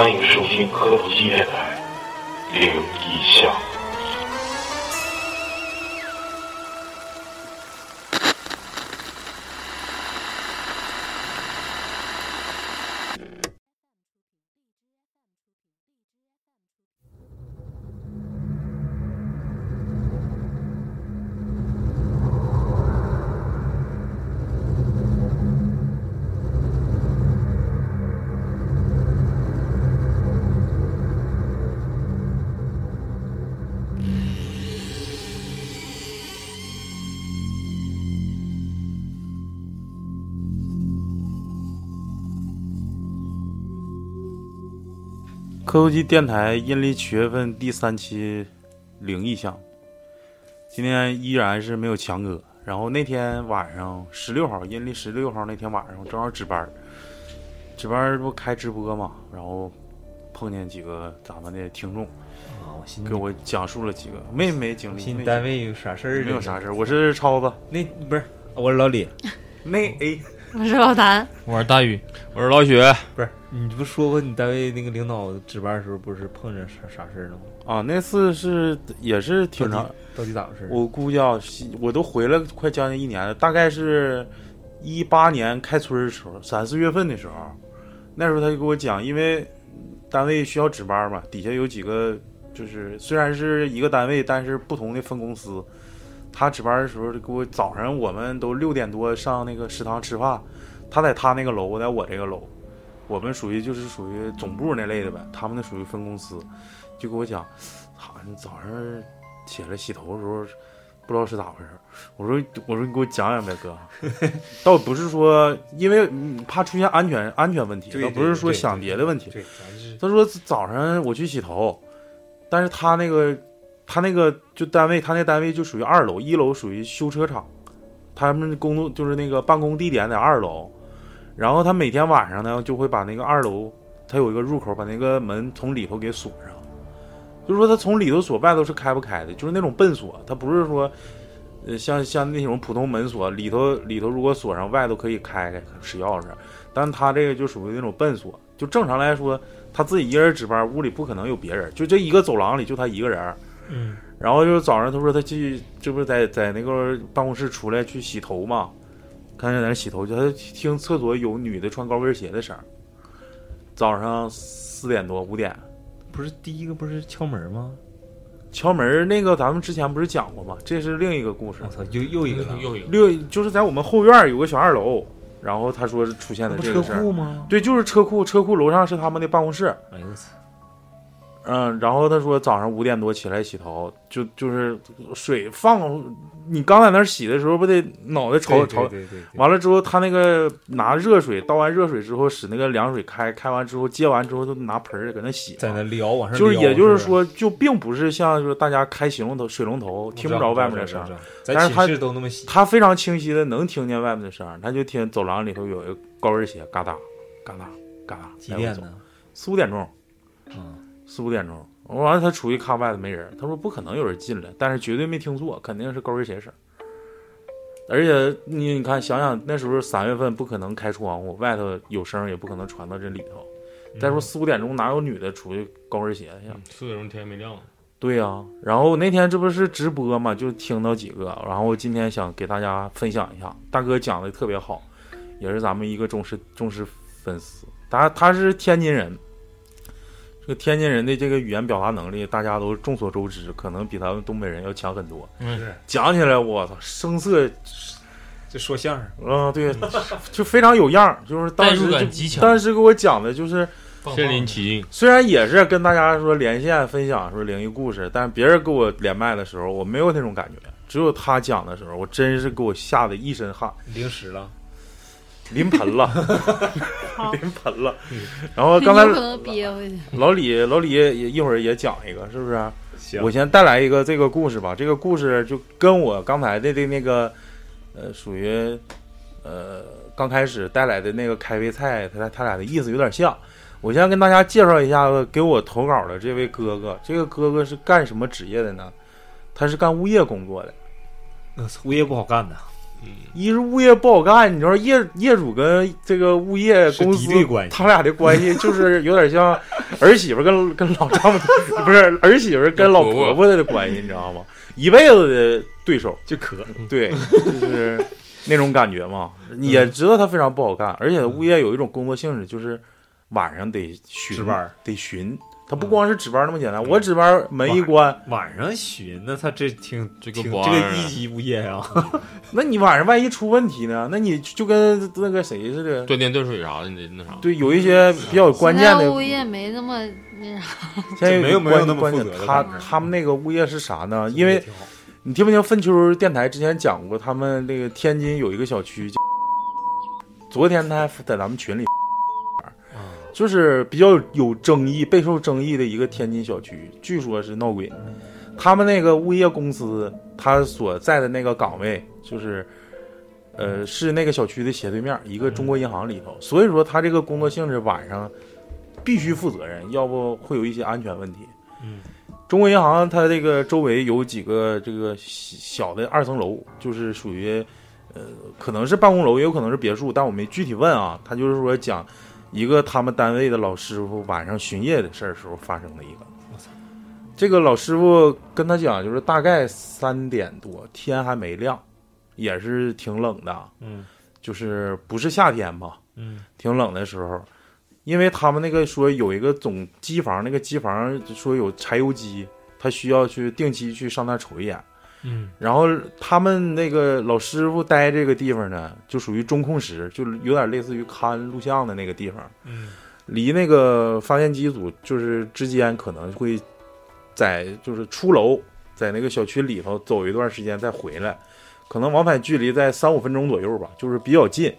欢迎收听科普系列。科技电台阴历七月份第三期灵异项目，今天依然是没有强哥。然后那天晚上十六号，阴历十六号那天晚上正好值班，值班不开直播嘛，然后碰见几个咱们的听众，啊，我寻给我讲述了几个，妹妹经历，单位有啥事儿？没有啥事儿。我是超子，那不是，我是老李，那 A 我是老谭，我是大宇，我是老许，不是你不说过你单位那个领导值班的时候不是碰着啥啥事儿了吗？啊，那次是也是挺长，到底咋回事？我估计啊，我都回来快将近一年了，大概是一八年开春的时候，三四月份的时候，那时候他就给我讲，因为单位需要值班嘛，底下有几个就是虽然是一个单位，但是不同的分公司。他值班的时候就给我早上，我们都六点多上那个食堂吃饭，他在他那个楼，我在我这个楼，我们属于就是属于总部那类的呗，他们那属于分公司，就给我讲，好像早上起来洗头的时候，不知道是咋回事。我说我说你给我讲讲呗，哥，倒不是说因为怕出现安全安全问题，倒不是说想别的问题。他说早上我去洗头，但是他那个他那个就单位，他那单位就属于二楼，一楼属于修车厂，他们工作就是那个办公地点在二楼，然后他每天晚上呢就会把那个二楼，他有一个入口，把那个门从里头给锁上，就是说他从里头锁，外头是开不开的，就是那种笨锁，他不是说，呃像像那种普通门锁，里头里头如果锁上，外头可以开开使钥匙，但他这个就属于那种笨锁，就正常来说。他自己一个人值班，屋里不可能有别人，就这一个走廊里就他一个人。嗯，然后就是早上，他说他去，这不是在在那个办公室出来去洗头嘛？看见在那洗头，去他听厕所有女的穿高跟鞋的声。早上四点多五点，不是第一个不是敲门吗？敲门那个咱们之前不是讲过吗？这是另一个故事我。操，又又一个了，又一个，六就是在我们后院有个小二楼，然后他说是出现的车这个事儿。库吗？对，就是车库，车库楼上是他们的办公室。哎呦我操！嗯，然后他说早上五点多起来洗头，就就是水放，你刚在那儿洗的时候不得脑袋朝朝完了之后，他那个拿热水倒完热水之后，使那个凉水开，开完之后接完之后，就拿盆儿搁那洗嘛。在那撩往上就是也就是吧说，就并不是像说大家开洗龙头水龙头听不着外面的声但是他都那么洗。他非常清晰的能听见外面的声儿，他就听走廊里头有一个高跟鞋嘎哒嘎哒嘎哒。几点呢？四五点钟，嗯，四五点钟。完了，他出去看外头没人，他说不可能有人进来，但是绝对没听错，肯定是高跟鞋声。而且你你看，想想那时候三月份不可能开窗户，外头有声也不可能传到这里头。再说四五点钟哪有女的出去高跟鞋去？四点钟天还没亮呢。对呀、然后那天这不是直播嘛，就听到几个，然后今天想给大家分享一下，大哥讲的特别好，也是咱们一个忠实忠实粉丝，他他是天津人，这个天津人的这个语言表达能力，大家都众所周知，可能比咱们东北人要强很多。嗯，讲起来，我操，声色，就说相声，嗯、对，就非常有样儿，就是当代入时就感极强，当时给我讲的就是。身临其境。虽然也是跟大家说连线分享说灵异故事，但别人给我连麦的时候，我没有那种感觉。只有他讲的时候，我真是给我吓得一身汗，零食了。临盆了，临盆了。然后刚才。老李，老李也一会儿也讲一个，是不是？行我先带来一个这个故事吧。这个故事就跟我刚才的的那个，呃，属于呃刚开始带来的那个开胃菜，他他俩的意思有点像。我先跟大家介绍一下给我投稿的这位哥哥。这个哥哥是干什么职业的呢？他是干物业工作的。那物业不好干的，一是物业不好干，你知道业业主跟这个物业公司关系他俩的关系就是有点像儿媳妇跟跟老丈母，不是儿媳妇跟老婆婆的关系，你知道吗？一辈子的对手，就可。对，就是那种感觉嘛。也知道他非常不好干，而且物业有一种工作性质，就是晚上得巡值班，得巡。他不光是值班那么简单，我值班门一关，晚上巡，那他这挺这个挺这个一级物业啊。那你晚上万一出问题呢？那你就跟那个谁似的，断电断水啥的，你得那啥。对，有一些比较关键的物业没那么那啥，现在有没有没有那么关关键他他们那个物业是啥呢？因为你听没听粪丘电台之前讲过，他们那个天津有一个小区，昨天他还在咱们群里，啊就是比较有争议、备受争议的一个天津小区，据说是闹鬼。他们那个物业公司，他所在的那个岗位就是，呃，是那个小区的斜对面一个中国银行里头，所以说他这个工作性质晚上必须负责任，要不会有一些安全问题。嗯，中国银行它这个周围有几个这个小的二层楼，就是属于，呃，可能是办公楼，也有可能是别墅，但我没具体问啊。他就是说讲一个他们单位的老师傅晚上巡夜的事儿时候发生的一个。这个老师傅跟他讲，就是大概三点多，天还没亮，也是挺冷的，嗯就是不是夏天吧，嗯挺冷的时候，因为他们那个说有一个总机房，那个机房说有柴油机，他需要去定期去上那儿瞅一眼。嗯然后他们那个老师傅待这个地方呢，就属于中控室，就是有点类似于看录像的那个地方，嗯离那个发电机组就是之间可能会在就是出楼，在那个小区里头走一段时间再回来，可能往返距离在三五分钟左右吧，就是比较近。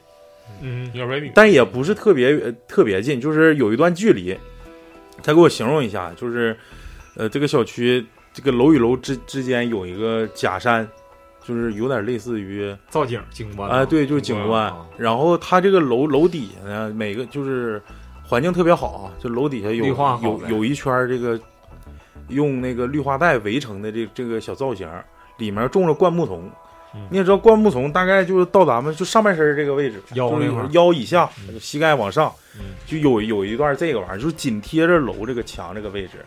嗯有点外地。但也不是特别呃特别近，就是有一段距离。他给我形容一下，就是，呃，这个小区这个楼与楼之之间有一个假山，就是有点类似于造景景观啊、对，就是景观啊。然后它这个楼楼底下呢，每个就是环境特别好啊，就楼底下有有有一圈这个用那个绿化带围成的这这个小造型，里面种了灌木丛。嗯你也知道，灌木丛大概就是到咱们就上半身这个位置，腰那块腰以下，嗯膝盖往上，嗯就有有一段这个玩意儿，就是紧贴着楼这个墙这个位置。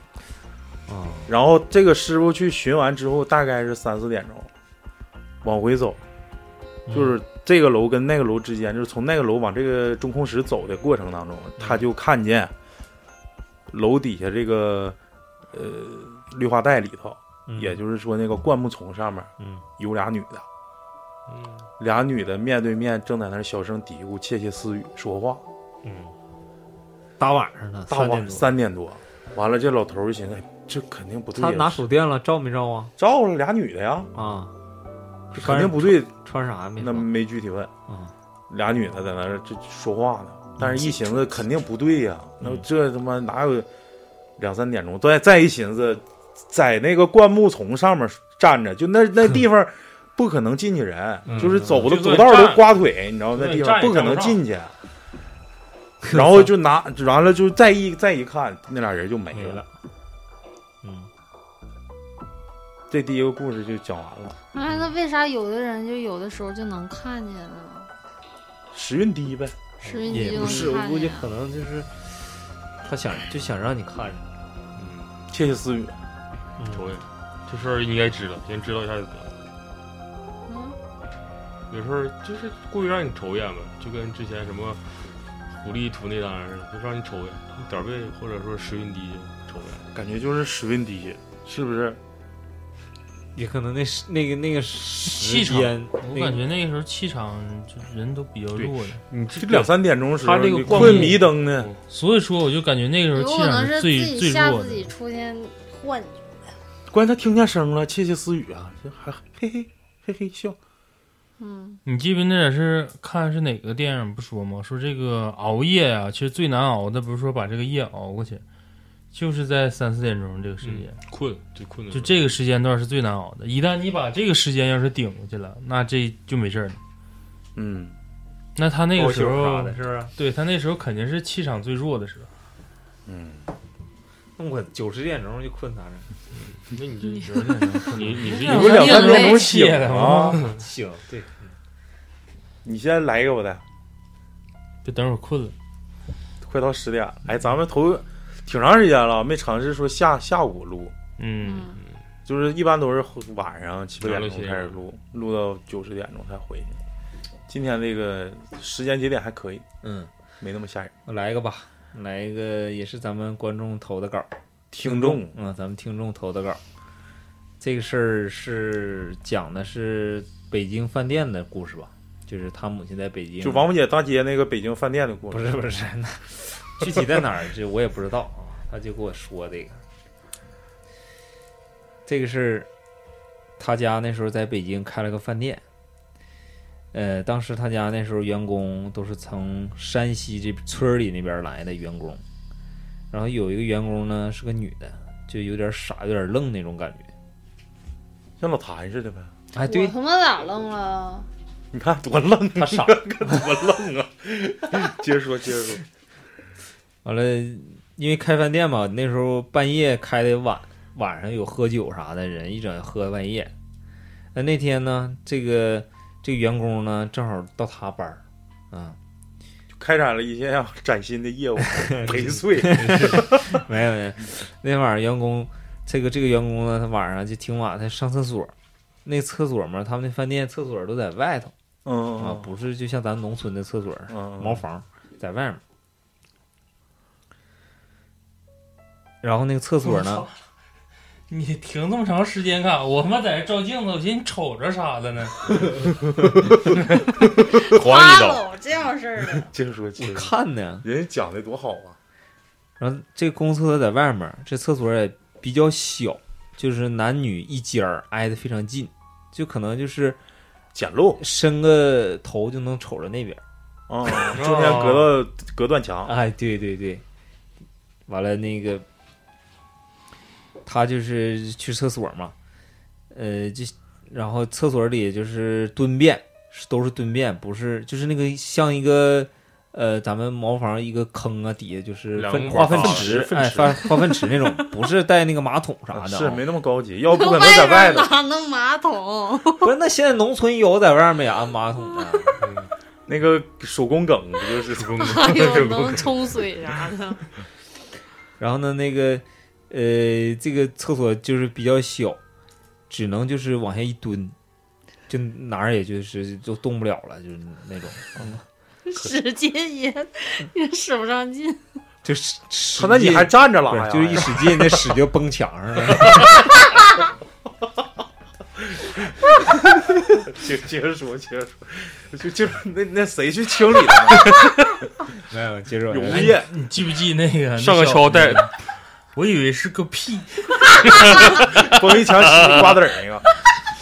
啊然后这个师傅去巡完之后，大概是三四点钟，往回走，嗯。就是这个楼跟那个楼之间，就是从那个楼往这个中控室走的过程当中，他就看见楼底下这个呃绿化带里头，嗯。也就是说那个灌木丛上面嗯。有俩女的，嗯，俩女的面对面正在那小声嘀咕、窃窃私语说话。嗯，大晚上的大晚三点多，三点多，完了这老头儿就寻思，哎这肯定不对，他拿手电了，照没照啊？照了俩女的呀，啊，这肯定不对，穿啥呀？没那没具体问。啊，俩女的在那儿这说话呢，但是一寻思肯定不对呀，那嗯这他妈哪有两三点钟？再再一寻思，在那个灌木丛上面站着，就那那地方不可能进去人，嗯就是走的走道都刮腿，你知道那地方不可能进去。然后就拿完了就再一再一看，那俩人就没了。这第一个故事就讲完了。哎，那为啥有的人就有的时候就能看见呢？时运低呗，时运低就能也不是，我估计可能就是他想就想让你看着，嗯，窃窃私语。嗯瞅瞅，这事儿应该知道，先知道一下就得了。嗯，有时候就是故意让你瞅一眼呗，就跟之前什么狐狸图那单似的，就让你瞅一眼，你点儿背或者说时运低就瞅一眼。感觉就是时运低，是不是？也可能那是那个那个时气场间，我那个感觉那个时候气场就人都比较弱的，你这两三点钟时候，他这个你困迷瞪呢，所以说我就感觉那个时候气场最是自己最弱自己出现幻觉。关键他听见声了，窃窃私语啊，就还嘿嘿嘿嘿笑。嗯，你记不记得那点是看是哪个电影不说吗？说这个熬夜啊，其实最难熬的不是说把这个夜熬过去，就是在三四点钟这个时间，困就困的时候，就这个时间段是最难熬的。一旦你把这个时间要是顶过去了，那这就没事儿了。嗯，那他那个时候，，是不是？对他那时候肯定是气场最弱的时候。嗯，那我九十点钟就困啥着？那你这你你你是你不是两三点钟醒的吗？醒，对，你先来一个我的别等会儿困了。快到十点了。哎，咱们头挺长时间了，没尝试说下下午录，嗯，就是一般都是晚上七八点钟开始录，录到九十点钟才回去。今天这个时间节点还可以，嗯，没那么吓人。我来一个吧，来一个也是咱们观众投的稿，听众嗯，咱们听众投的稿。这个事儿是讲的是北京饭店的故事吧？就是他母亲在北京，就王府井大街那个北京饭店的故事，不是不是，那具体在哪儿这我也不知道啊。他就跟我说这个，这个是他家那时候在北京开了个饭店。呃，当时他家那时候员工都是从山西这村里那边来的员工，然后有一个员工呢是个女的，就有点傻，有点愣那种感觉。像老谭似的呗。哎，对我，他妈咋愣了？你看多愣啊，他傻。多愣啊！接着说，接着说。完了，因为开饭店嘛，那时候半夜开的晚，晚上有喝酒啥的人，一整喝半夜。那那天呢，这个这个员工呢，正好到他班儿，啊，开展了一项崭新的业务，陪睡。没有没有，那天晚上员工，这个这个员工呢，他晚上就挺晚，他上厕所，那厕所嘛，他们那饭店厕所都在外头嗯啊，不是就像咱农村的厕所，嗯茅房在外面。然后那个厕所呢，你停这么长时间干啥？我他妈在这照镜子，我寻思你瞅着啥的呢？还一刀，老这样式儿的，接 着说，接我着。看呢，人家讲的多好啊！然后这公厕在外面，这厕所也比较小，就是男女一间儿挨得非常近，就可能就是简陋伸个头就能瞅着那边。啊，中间隔了隔断墙。哎，对对对，完了那个他就是去厕所嘛，呃，就然后厕所里就是蹲便，是都是蹲便，不是就是那个像一个。呃，咱们茅房一个坑啊，底下就是化粪池，哎，化化粪池那种，不是带那个马桶啥的啊，是没那么高级，要不可能在外头。哪弄马桶？不是，那现在农村有在外面也安马桶的。那个手工梗不就是还有能冲水啥的？然后呢，那个呃，这个厕所就是比较小，只能就是往下一蹲，就哪儿也就是就动不了了，就是那种，使劲也也使不上劲。就是使他那你还站着拉呀？就是一使劲，那屎就崩墙上了。接接着说，接着说，就就那那谁去清理的呢？没有，接着有物往下业你记不记那个上个锹带，我以为是个屁，崩一墙洗瓜子儿那个。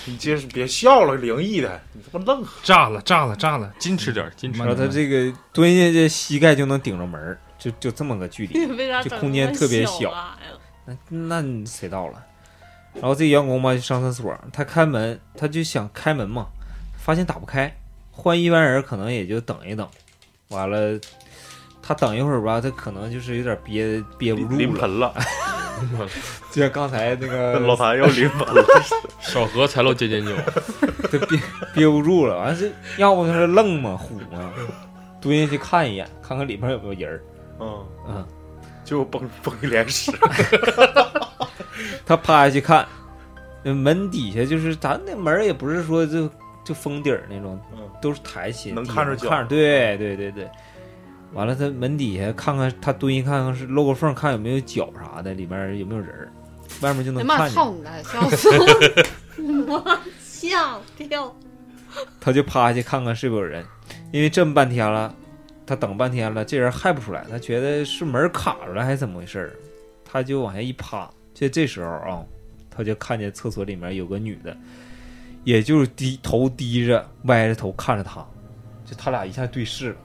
你接着别笑了，灵异的，你他妈愣。炸了炸了炸了！矜持点，矜持然后点。他这个蹲下去，膝盖就能顶着门儿就就这么个距离。这空间特别小？那那谁到了？然后这员工嘛就上厕所，他开门，他就想开门嘛，发现打不开，换一般人可能也就等一等，完了他等一会儿吧，他可能就是有点憋憋不住了，临盆了，就像刚才那个 老谭要临盆了。少喝才露尖尖角，他憋憋不住了，完了这要不就是愣嘛虎嘛，蹲下去看一眼，看看里面有没有人儿，嗯。嗯，就崩崩一脸屎。他趴下去看，那门底下就是咱那门也不是说就就封底儿那种，嗯。都是抬起，能看着脚。看着，对对对对。完了，他门底下看看，他蹲一看看是漏个缝，看有没有脚啥的，里面有没有人儿，外面就能看见。操你大笑死我！我吓掉。他就趴下去看看是不是有人，因为这么半天了，他等半天了，这人还不出来，他觉得是门卡住了还是怎么回事儿，他就往下一趴，就这时候啊，他就看见厕所里面有个女的，也就是低头低着，歪着头看着他，就他俩一下对视了。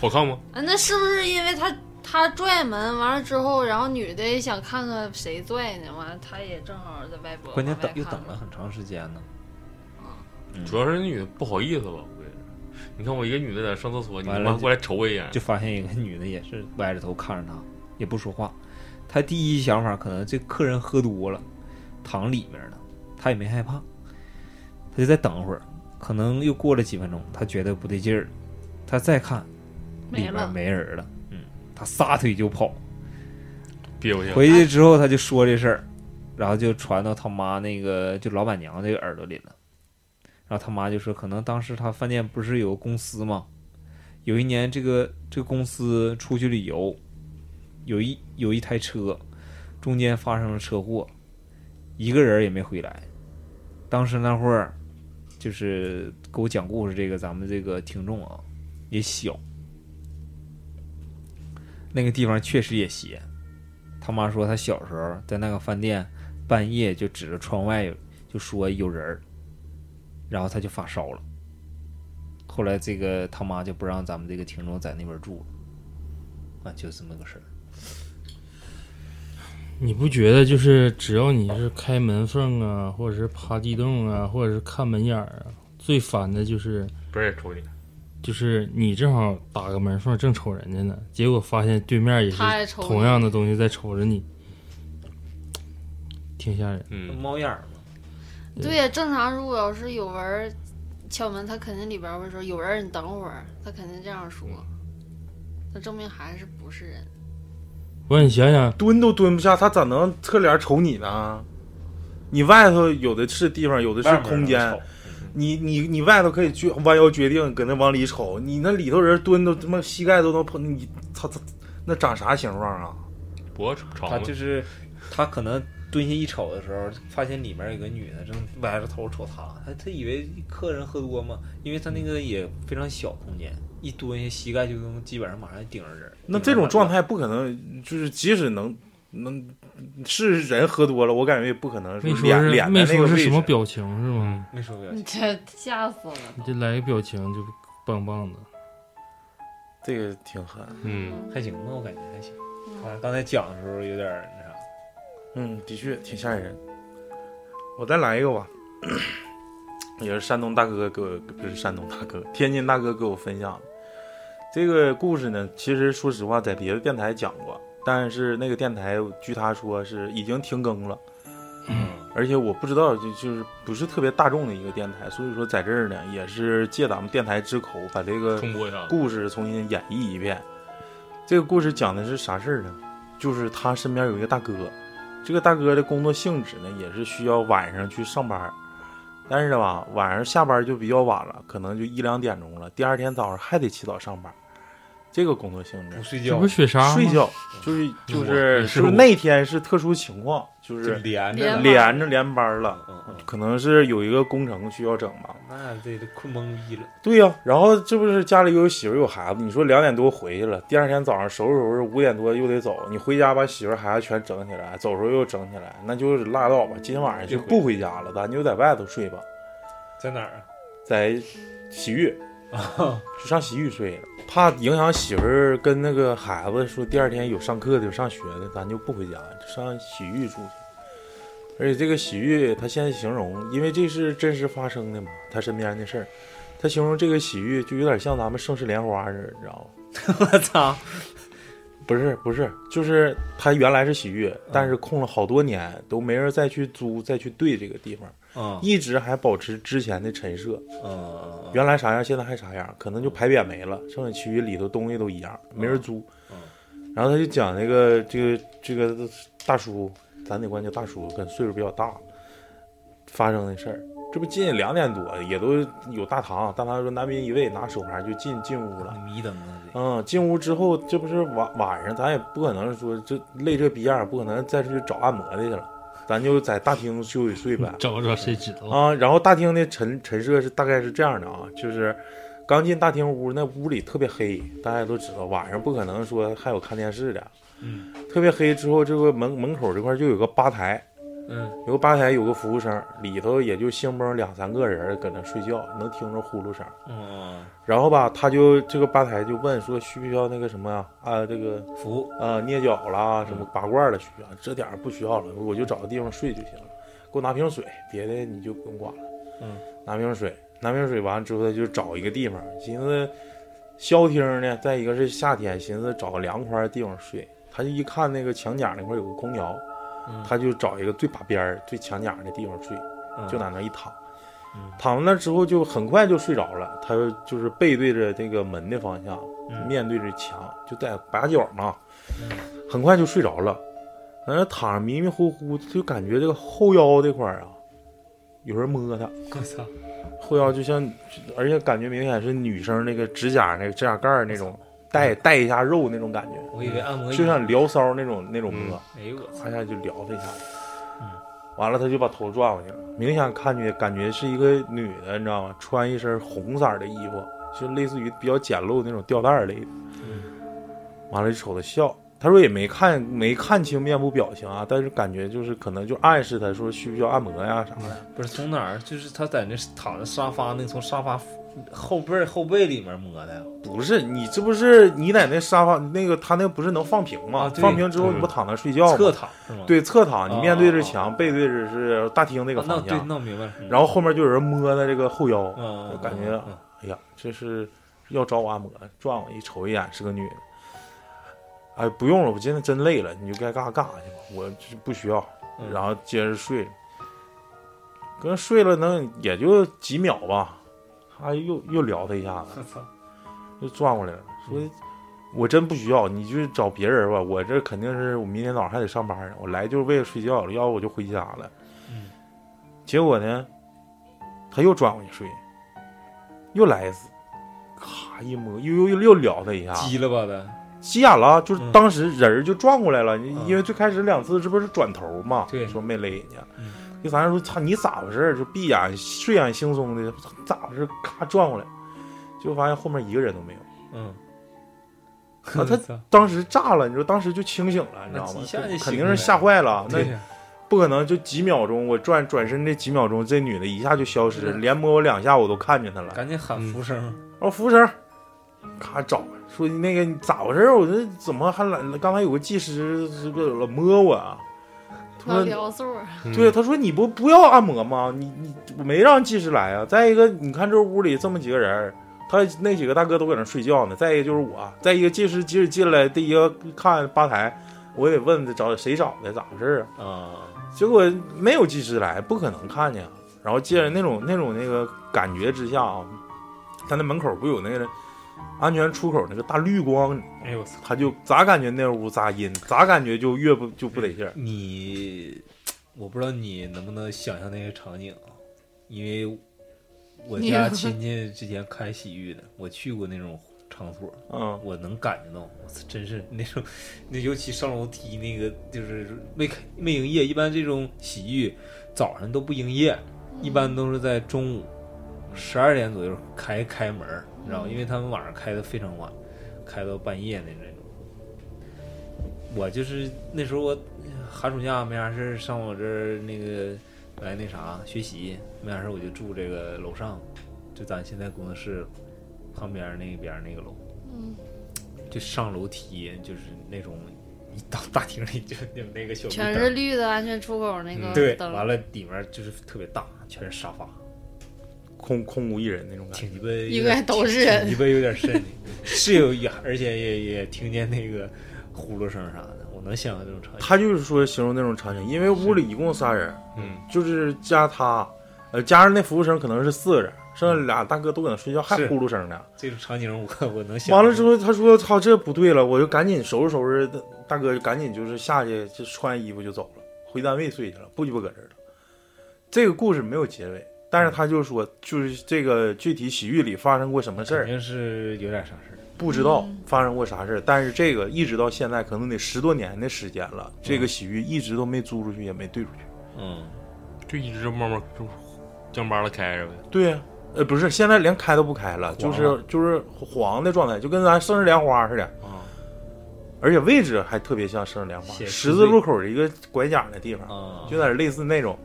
好看吗？啊，那是不是因为他他拽门完了之后，然后女的也想看看谁拽呢？完了他也正好在外边，关键等又等了很长时间呢。主要是那女的不好意思吧？我跟你说，你看我一个女的在上厕所，你他妈过来瞅我一眼，就发现一个女的也是歪着头看着他，也不说话。他第一想法可能这客人喝多了，躺里面了，他也没害怕，他就再等会儿。可能又过了几分钟，他觉得不对劲儿，他再看里面没了，没人了，嗯，他撒腿就跑。憋回去。回去之后他就说这事儿，然后就传到他妈那个就老板娘这个耳朵里了。然后他妈就说，可能当时他饭店不是有公司吗？有一年这个这个公司出去旅游，有一有一台车，中间发生了车祸，一个人也没回来。当时那会儿，就是给我讲故事这个咱们这个听众啊，也小，那个地方确实也邪。他妈说他小时候在那个饭店，半夜就指着窗外就说有人儿，然后他就发烧了。后来这个他妈就不让咱们这个听众在那边住了，啊，就这么个事儿。你不觉得就是只要你是开门缝啊，或者是趴地洞啊，或者是看门眼儿啊，最烦的就是不是也瞅你，就是你正好打个门缝正瞅人家呢，结果发现对面也是同样的东西在瞅着你，挺吓人。嗯，猫眼儿嘛，对呀，正常如果要是有人敲门，他肯定里边会说有人，你等会儿，他肯定这样说，那证明还是不是人。不过你想想，蹲都蹲不下，他咋能侧脸瞅你呢？你外头有的是地方，有的是空间，你你你外头可以去弯腰决定搁那往里瞅，你那里头人蹲都他妈膝盖都能碰，你操操，那长啥形状啊？脖子长他就？是他可能蹲下一瞅的时候，发现里面有个女的正歪着头瞅他，他他以为客人喝多嘛，因为他那个也非常小空间，一蹲下膝盖就能基本上马上顶着人。那这种状态不可能，就是即使能能是人喝多了，我感觉也不可能没说脸脸没说的那个。是什么表情是吗？没说表你情，这吓死了你这来个表情就棒棒的。这个挺狠。嗯，还行吧，我感觉还行。反正刚才讲的时候有点那啥，嗯，的确挺吓人。我再来一个吧，也是山东大哥给我，不是山东大哥，天津大哥给我分享的。这个故事呢，其实说实话，在别的电台讲过，但是那个电台据他说是已经停更了，嗯，而且我不知道，就就是不是特别大众的一个电台，所以说在这儿呢，也是借咱们电台之口，把这个。故事重新演绎一遍。这个故事讲的是啥事儿呢？就是他身边有一个大哥，这个大哥的工作性质呢，也是需要晚上去上班，但是吧，晚上下班就比较晚了，可能就一两点钟了，第二天早上还得起早上班。这个工作性质。不，睡觉。这不是雪莎睡觉就是就是是是那天是特殊情况，就就是连着连着连班了，嗯嗯，可能是有一个工程需要整吧。那这都困懵逼了。对呀、然后这不是家里有媳妇有孩子，你说两点多回去了，第二天早上收拾收拾五点多又得走，你回家把媳妇孩子全整起来，走时候又整起来，那就是拉倒吧，今天晚上就不回家了，咱就在外头睡吧，在哪儿啊？在洗浴，就 上洗浴睡了，怕影响媳妇儿跟那个孩子说第二天有上课的有上学的，咱就不回家，就上洗浴住去。而且这个洗浴，他现在形容，因为这是真实发生的嘛，他身边的事儿，他形容这个洗浴就有点像咱们盛世莲花似的，你知道吗？我操！不是不是，就是他原来是洗浴，但是空了好多年，都没人再去租再去对这个地方，嗯一直还保持之前的陈设，嗯原来啥样现在还啥样，可能就牌匾没了，剩下其余里头东西都一样，没人租。嗯然后他就讲那个这个这个大叔，咱得管叫大叔，跟岁数比较大，发生的事儿。这不进两点多，也都有大堂，大堂说男宾一位，拿手牌就进进屋了。迷瞪了。嗯，进屋之后，这不是晚晚上，咱也不可能说这累这逼样，不可能再去找按摩的去了，咱就在大厅休息睡呗。找找谁知道？啊，然后大厅的陈陈设是大概是这样的啊，就是刚进大厅屋，那屋里特别黑，大家都知道，晚上不可能说还有看电视的，嗯特别黑。之后这个门门口这块就有个吧台，嗯有个吧台有个服务生，里头也就兴蹦两三个人搁那睡觉，能听着呼噜声。嗯，然后吧，他就这个吧台就问说需不需要那个什么呀？啊，这个服务啊捏脚啦，什么拔罐的需要，这点儿不需要了，我就找个地方睡就行了。给我拿瓶水，别的你就不用管了。嗯，拿瓶水，拿瓶水完之后，他就找一个地方，寻思消停呢。再一个是夏天，寻思找个凉快的地方睡。他就一看那个墙角那块有个空调，嗯。他就找一个最把边儿、最墙角的地方睡，嗯。就在那一躺。嗯。躺在那之后就很快就睡着了，他就是背对着这个门的方向，嗯。面对着墙，就在把角嘛，嗯。很快就睡着了。在那躺着迷迷糊糊，就感觉这个后腰这块儿啊，有人摸他，我操，后腰就像，而且感觉明显是女生那个指甲那个指甲盖那种带带一下肉那种感觉，我以为按摩就像聊骚那种那种摸，哎呦我操，一下就撩他一下，嗯完了他就把头转过去了，明显看见感觉是一个女的，你知道吗？穿一身红色的衣服，就类似于比较简陋那种吊带儿类的。嗯完了就瞅他笑，他说也没看没看清面部表情啊，但是感觉就是可能就暗示他说需不需要按摩呀啥的。不是从哪儿？就是他在那躺在沙发那，从沙发后背后背里面摸的。不是你这不是你在那沙发那个他那不是能放平吗？啊放平之后嗯你不躺那睡觉侧？躺是吗？对，侧躺，你面对着哦墙，背对着是大厅那个方向，那我明白。嗯然后后面就有人摸他这个后腰，感觉嗯哎呀，这是要找我按摩，转我一瞅一眼是个女的。哎，不用了，我今天真累了，你就该干啥干啥去吧，我这不需要。嗯然后接着睡，跟睡了能也就几秒吧，他又又聊他一下子，操，又转过来了，说：“我真不需要，你去找别人吧，我这肯定是我明天早上还得上班呢，我来就是为了睡觉，要不我就回家了。”嗯，结果呢，他又转过去睡，又来一次，咔一摸，又又又又撩他一下，急了吧的？急眼了，就是嗯当时人儿就转过来了，嗯因为最开始两次这不是转头嘛，对说没勒人家。嗯第三次说：“操，你咋回事？就闭眼睡眼惺忪的，咋回事？咔转过来，结果发现后面一个人都没有。嗯，啊他 当时炸了，你说当时就清醒了，你知道吗？肯定是吓坏了，那不可能就几秒钟，我转转身这几秒钟，这女的一下就消失，嗯连摸我两下我都看见她了。赶紧喊服务生。我说服务生，咔找说那个你咋回事？我这怎么还来？刚才有个技师这个老摸我啊。他老说对，他说你不不要按摩吗？你你我没让技师来啊。再一个，你看这屋里这么几个人儿，他那几个大哥都搁那睡觉呢。再一个就是我，再一个技师即使进来，第一个看吧台，我也得问他找谁找的，咋回事儿啊？啊，结果没有技师来，不可能看见啊。然后借着那种那种那个感觉之下啊，他那门口不有那个安全出口那个大绿光，哎呦我操！他就咋感觉那屋咋阴，咋感觉就越不就不得劲儿。你，我不知道你能不能想象那个场景啊，因为我家亲戚之前开洗浴的，我去过那种场所，嗯，我能感觉到，我操，真是那种，那尤其上楼梯那个就是没开没营业，一般这种洗浴早上都不营业，一般都是在中午十二点左右开开门知道吗？因为他们晚上开的非常晚，开到半夜的那种。我就是那时候我寒暑假没啥事儿上我这儿那个来那啥学习，没啥事儿我就住这个楼上，就咱现在工作室旁边那边那个楼。嗯，就上楼梯，就是那种一到 大厅里就有那个小绿全是绿的安全出口那个对，完了里面就是特别大，全是沙发，空空无一人那种感觉。挺鸡巴有点，应该都是人挺鸡巴有点瘆的，是有也，而且也也听见那个呼噜声啥的，我能想象那种场景。他就是说形容那种场景，因为屋里一共仨人，嗯，就是加他，呃，加上那服务生可能是四个人，剩下俩大哥都搁那睡觉，还呼噜声呢。这种场景我我能想。完了之，后，他说：“操，这不对了！”我就赶紧收拾收拾，大哥就赶紧就是下去就穿衣服就走了，回单位睡去了，不鸡巴搁这儿了。这个故事没有结尾，但是他就说，就是这个具体洗浴里发生过什么事儿，肯定是有点啥事儿。不知道嗯发生过啥事儿。但是这个一直到现在，可能得十多年的时间了，这个洗浴一直都没租出去，也没兑出去。嗯，就一直慢慢就将巴了开着呗。对呀、呃，不是，现在连开都不开了，就是就是黄的状态，就跟咱生日莲花似的。啊而且位置还特别像生日莲花，十字路口的一个拐角的地方，啊，就有点类似那种，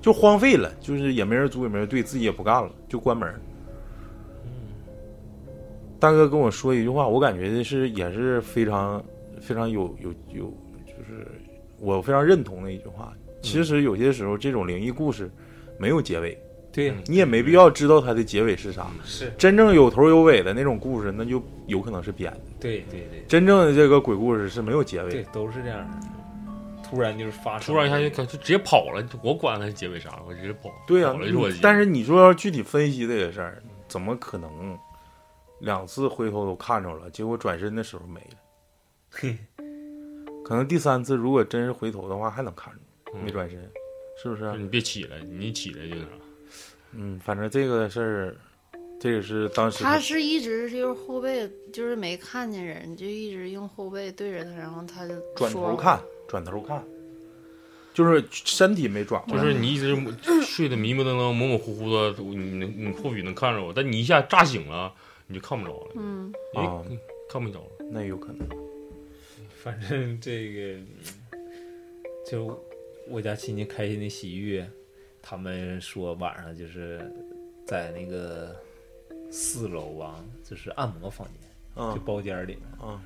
就荒废了，就是也没人租，也没人对，自己也不干了，就关门。大哥跟我说一句话，我感觉是也是非常非常有有有，就是我非常认同的一句话。其实有些时候这种灵异故事没有结尾，对呀，你也没必要知道它的结尾是啥。是真正有头有尾的那种故事，那就有可能是编的。对对对真正的这个鬼故事是没有结尾的对，都是这样的。突然就是发生，突然一下就就直接跑了，我管他结尾啥，我直接跑。对呀、但是你说要具体分析这个事儿，怎么可能两次回头都看着了，结果转身的时候没了？可能第三次如果真是回头的话，还能看着，嗯没转身，是不是啊？你别起来，你一起来就那啥。嗯，反正这个事儿，这个是当时他是一直就是后背，就是没看见人，就一直用后背对着他，然后他就转头看，转头看，就是身体没转过来，就是你一直 睡得迷迷瞪瞪、模模糊糊的，你能你或许能看着我，但你一下炸醒了，你就看不着了，嗯，啊，看不着了。那有可能。反正这个就我家亲戚开心的洗浴，他们说晚上就是在那个四楼啊，就是按摩房间，就嗯包间里面，嗯，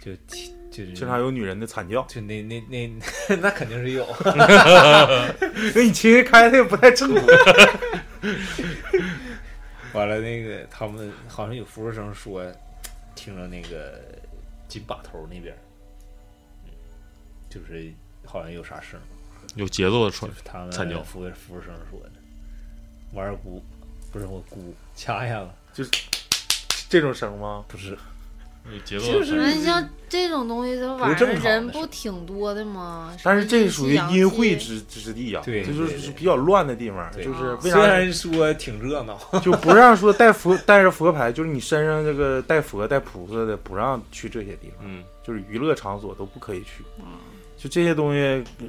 就就是经常有女人的惨叫。就那那那 那肯定是有，那你其实开的也不太正规。完了那个他们好像有服务生说，听着那个金把头那边，嗯，就是好像有啥声。有节奏的传就是他们惨叫服务服务生说的，我二姑不是我姑掐一下子，这种声吗？不是。有节奏的传那你像这种东西，它晚上正常的人不挺多的吗？但是这属于阴晦之之地呀、对这就对对。是比较乱的地方，对。就是为虽啥然说挺热闹，就不让说带佛带着佛牌，就是你身上这个带佛带菩萨的，不让去这些地方，嗯，就是娱乐场所都不可以去。嗯。就这些东西，呃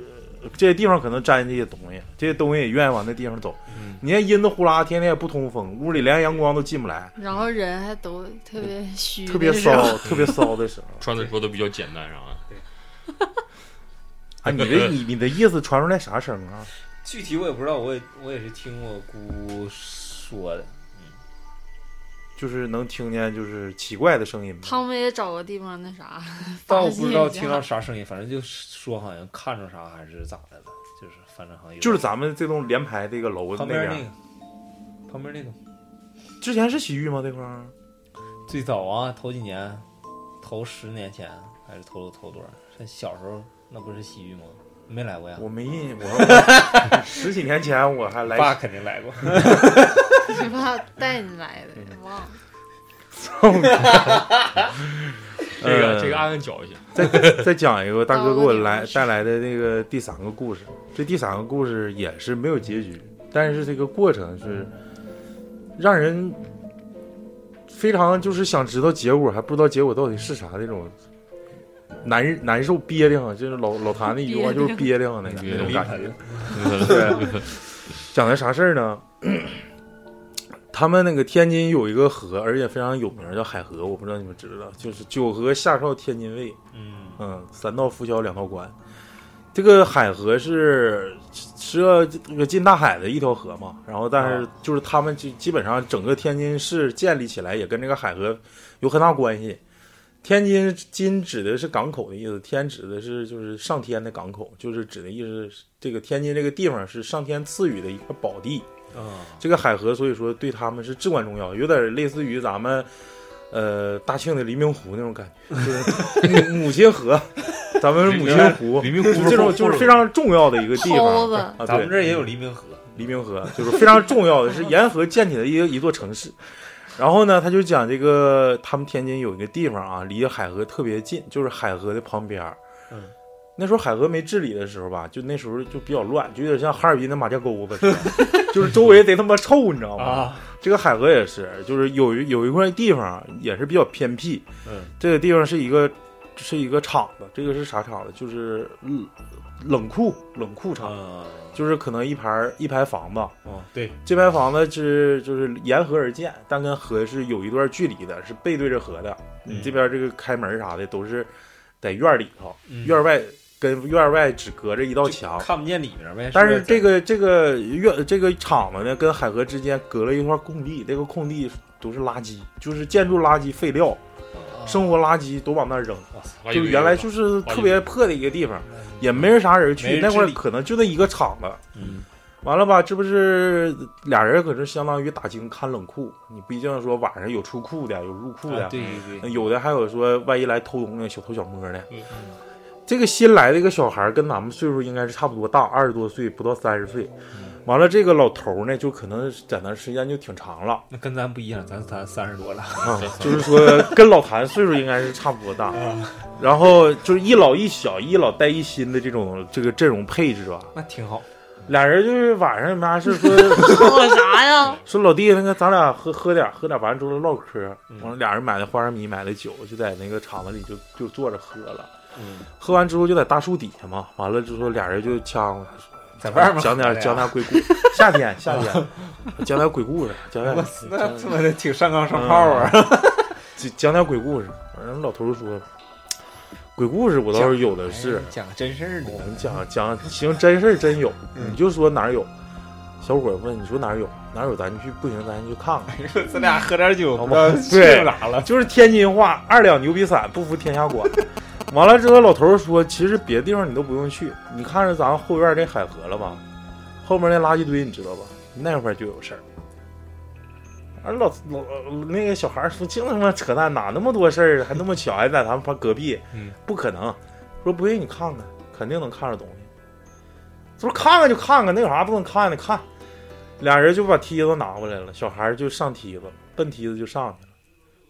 这些地方可能沾这些东西，这些东西也愿意往那地方走。嗯你看阴的呼啦，天天也不通风，屋里连阳光都进不来，然后人还都特别虚，特别骚，特别骚的时候。穿的说的比较简单啥的。啊，你的你你的意思传出来啥声啊？具体我也不知道，我也我也是听我姑说的，就是能听见就是奇怪的声音吗？他们也找个地方那啥，倒不知道听到啥声音，反正就说好像看着啥还是咋的了，就是反正好像就是咱们这栋连排这个楼那边旁边那个，旁边那个之前是洗浴吗？这块儿最早啊，头几年，头十年前还是头头多少？小时候那不是洗浴吗？没来过呀？我没印，我我十几年前我还来爸肯定来过。你爸？带你来的，嗯忘了。这个呃这个按按脚一下，再再讲一个大哥给我来 带来的那个第三个故事，这第三个故事也是没有结局，但是这个过程是让人非常就是想知道结果，还不知道结果到底是啥那种难难受憋得慌，就是老老谭的一句话就是憋得慌那个那种感觉。对，讲的啥事儿呢？他们那个天津有一个河，而且非常有名，叫海河，我不知道你们知不知道，就是九河下哨天津卫，嗯嗯，三道浮桥两道关。这个海河是是个这个进大海的一条河嘛，然后但是啊就是他们就基本上整个天津市建立起来也跟这个海河有很大关系。天津津指的是港口的意思，天指的是就是上天的港口，就是指的意思是这个天津这个地方是上天赐予的一块宝地。啊。这个海河，所以说对他们是至关重要，有点类似于咱们呃大庆的黎明湖那种感觉，就是母母亲河，咱们是母亲湖，黎明湖这种就是非常重要的一个地方，啊，咱们这也有黎明河，黎明河就是非常重要的，是沿河建起的一个一座城市。然后呢，他就讲这个他们天津有一个地方啊，离海河特别近，就是海河的旁边儿。嗯，那时候海河没治理的时候吧，就那时候就比较乱，就有点像哈尔滨的马家沟子似的，就是周围贼他妈臭，你知道吗？啊，这个海河也是，就是有一有一块地方也是比较偏僻，嗯，这个地方是一个是一个厂子，这个是啥厂子？就是冷冷库冷库厂，啊，就是可能一排一排房子，哦，对，这排房子是就是沿河而建，但跟河是有一段距离的，是背对着河的。你嗯这边这个开门啥的都是在院里头，嗯院外跟院外只隔着一道墙。看不见里面呗。但是这个个这个院这个厂子呢，跟海河之间隔了一块空地，这个空地都是垃圾，就是建筑垃圾、废料、生活垃圾都往那儿扔。哎就原来就是特别破的一个地方，也没人啥人去，那块可能就那一个厂子。嗯完了吧，这不是俩人搁这相当于打更看冷库，你毕竟说晚上有出库的，有入库的，啊对对对，有的还有说万一来偷东西小偷小摸的。嗯这个新来的一个小孩儿跟咱们岁数应该是差不多大，二十多岁，不到三十岁。完了，这个老头儿呢，就可能在那时间就挺长了那跟咱不一样，咱咱三十多了，啊，就是说跟老谭岁数应该是差不多大。然后就是一老一小，一老带一新的这种这个阵容配置吧。那挺好。俩人就是晚上没啥事说 说啥呀？说老弟，那个咱俩喝喝点喝点，完了之后唠嗑。完了，俩人买的花生米，买的酒，就在那个厂子里就就坐着喝了。嗯，喝完之后就在大树底下嘛，完了之后俩人就呛和，在外面讲点讲点鬼故，夏天夏天 讲点鬼故事，讲点我那他妈的挺上纲上号啊！讲讲点鬼故事。反正，老头说，鬼故事我倒是有的是哎，讲个真事儿的我。们讲讲行真事儿真有，嗯你就说哪儿有。小伙问你说哪儿有哪儿有，咱去不行咱去看看。咱俩喝点酒，好不去了。就是天津话，二两牛皮伞不服天下管。完了之后，老头说，其实别的地方你都不用去，你看着咱后院这海河了吧？后面那垃圾堆你知道吧？那块儿就有事儿。而老老那个小孩说，净他妈扯淡，哪那么多事儿，还那么巧，还在咱们旁隔壁，嗯，不可能。说不信你看看，肯定能看着东西。他说看看就看看，那有啥不能看的？看，俩人就把梯子拿过来了，小孩就上梯子了，奔梯子就上去了。